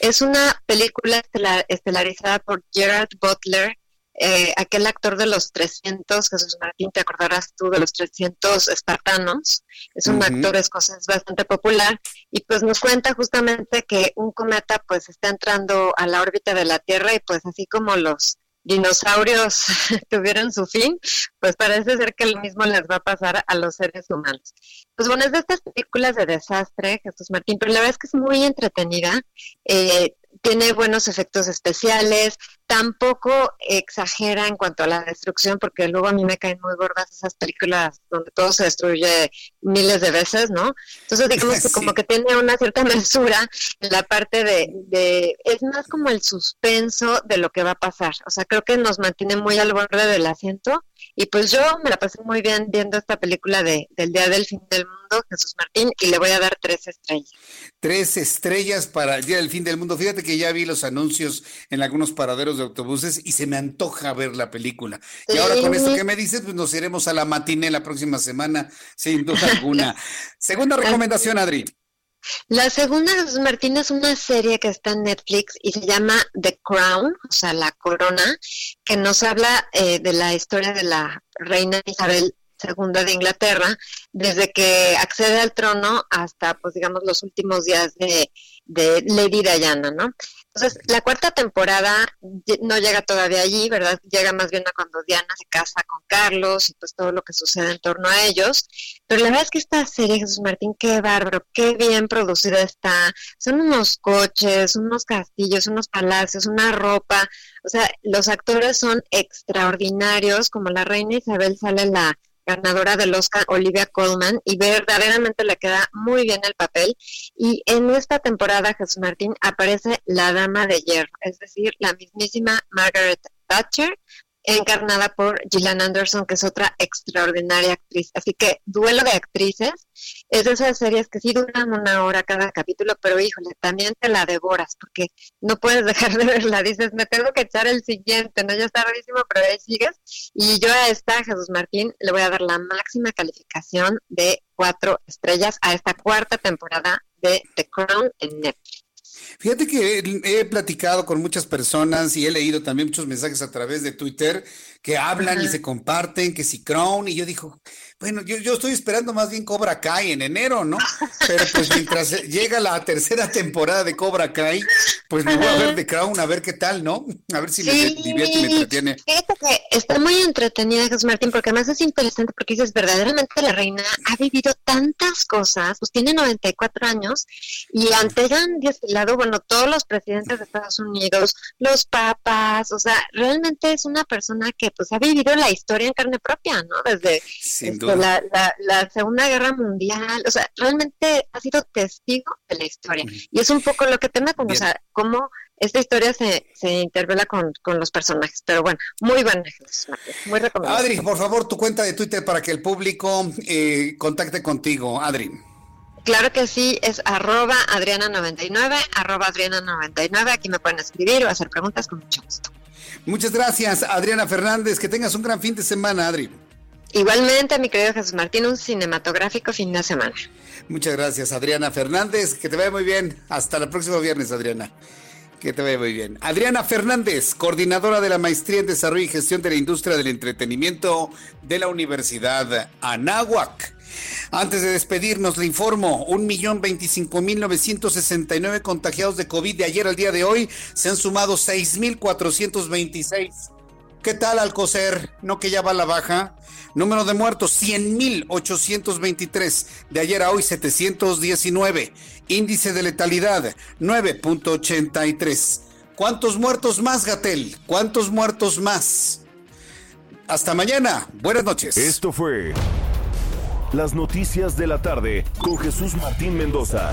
es una película estelarizada por Gerard Butler, eh, aquel actor de los 300, Jesús Martín, te acordarás tú de los 300 espartanos, es un actor escocés bastante popular y pues nos cuenta justamente que un cometa pues está entrando a la órbita de la Tierra y pues así como los dinosaurios tuvieron su fin, pues parece ser que lo mismo les va a pasar a los seres humanos. Pues bueno, es de estas películas de desastre, Jesús Martín, pero la verdad es que es muy entretenida. Eh, tiene buenos efectos especiales, tampoco exagera en cuanto a la destrucción, porque luego a mí me caen muy gordas esas películas donde todo se destruye miles de veces, ¿no? Entonces digamos que como que tiene una cierta mesura en la parte de, de, es más como el suspenso de lo que va a pasar, o sea, creo que nos mantiene muy al borde del asiento. Y pues yo me la pasé muy bien viendo esta película de, del Día del Fin del Mundo, Jesús Martín, y le voy a dar tres estrellas. Tres estrellas para el Día del Fin del Mundo. Fíjate que ya vi los anuncios en algunos paraderos de autobuses y se me antoja ver la película. Y ahora con esto que me dices, pues nos iremos a la matiné la próxima semana, sin duda alguna. Segunda recomendación, Adri. La segunda, Martín, es una serie que está en Netflix y se llama The Crown, o sea, la corona, que nos habla eh, de la historia de la reina Isabel II de Inglaterra, desde que accede al trono hasta, pues digamos, los últimos días de, de Lady Diana, ¿no? Entonces, la cuarta temporada no llega todavía allí, ¿verdad? Llega más bien a cuando Diana se casa con Carlos y pues todo lo que sucede en torno a ellos. Pero la verdad es que esta serie, Jesús Martín, qué bárbaro, qué bien producida está. Son unos coches, unos castillos, unos palacios, una ropa. O sea, los actores son extraordinarios, como la reina Isabel sale la ganadora del Oscar, Olivia Colman, y verdaderamente le queda muy bien el papel. Y en esta temporada, Jesús Martín, aparece la Dama de Hierro, es decir, la mismísima Margaret Thatcher, encarnada por Gillian Anderson, que es otra extraordinaria actriz. Así que duelo de actrices es de esas series que sí duran una hora cada capítulo, pero híjole, también te la devoras porque no puedes dejar de verla. Dices, me tengo que echar el siguiente, ¿no? Ya está rarísimo, pero ahí sigues. Y yo a esta, Jesús Martín, le voy a dar la máxima calificación de cuatro estrellas a esta cuarta temporada de The Crown en Netflix. Fíjate que he platicado con muchas personas y he leído también muchos mensajes a través de Twitter que hablan y se comparten, que si Crown, y yo digo, bueno, yo, yo estoy esperando más bien Cobra Kai en enero, ¿no? Pero pues mientras llega la tercera temporada de Cobra Kai, pues me voy a ver de Crown, a ver qué tal, ¿no? A ver si me divierte y me entretiene. Está muy entretenida, Jesús Martín, porque además es interesante porque dices, verdaderamente la reina ha vivido tantas cosas, pues tiene 94 años y ante han desfilado, bueno, todos los presidentes de Estados Unidos, los papas, o sea, realmente es una persona que pues ha vivido la historia en carne propia, ¿no? Desde este, la, la, Segunda Guerra Mundial, o sea, realmente ha sido testigo de la historia. Y es un poco lo que tema con, o sea, cómo esta historia se, se intervela con, con, los personajes. Pero bueno, muy buena, muy recomendable. Adri, por favor, tu cuenta de Twitter para que el público eh, contacte contigo, Adri. Claro que sí, es arroba Adriana99, arroba Adriana99. Aquí me pueden escribir o hacer preguntas con mucho gusto. Muchas gracias, Adriana Fernández. Que tengas un gran fin de semana, Adri. Igualmente, mi querido Jesús Martín, un cinematográfico fin de semana. Muchas gracias, Adriana Fernández. Que te vaya muy bien. Hasta el próximo viernes, Adriana. Que te vaya muy bien. Adriana Fernández, coordinadora de la Maestría en Desarrollo y Gestión de la Industria del Entretenimiento de la Universidad Anáhuac. Antes de despedirnos, le informo, un millón veinticinco mil contagiados de COVID de ayer al día de hoy, se han sumado seis mil cuatrocientos veintiséis. ¿Qué tal, Alcocer? ¿No que ya va la baja? Número de muertos, cien mil ochocientos veintitrés. De ayer a hoy, 719. Índice de letalidad, 9.83. ¿Cuántos muertos más, Gatel? ¿Cuántos muertos más? Hasta mañana. Buenas noches. Esto fue las noticias de la tarde con Jesús Martín Mendoza.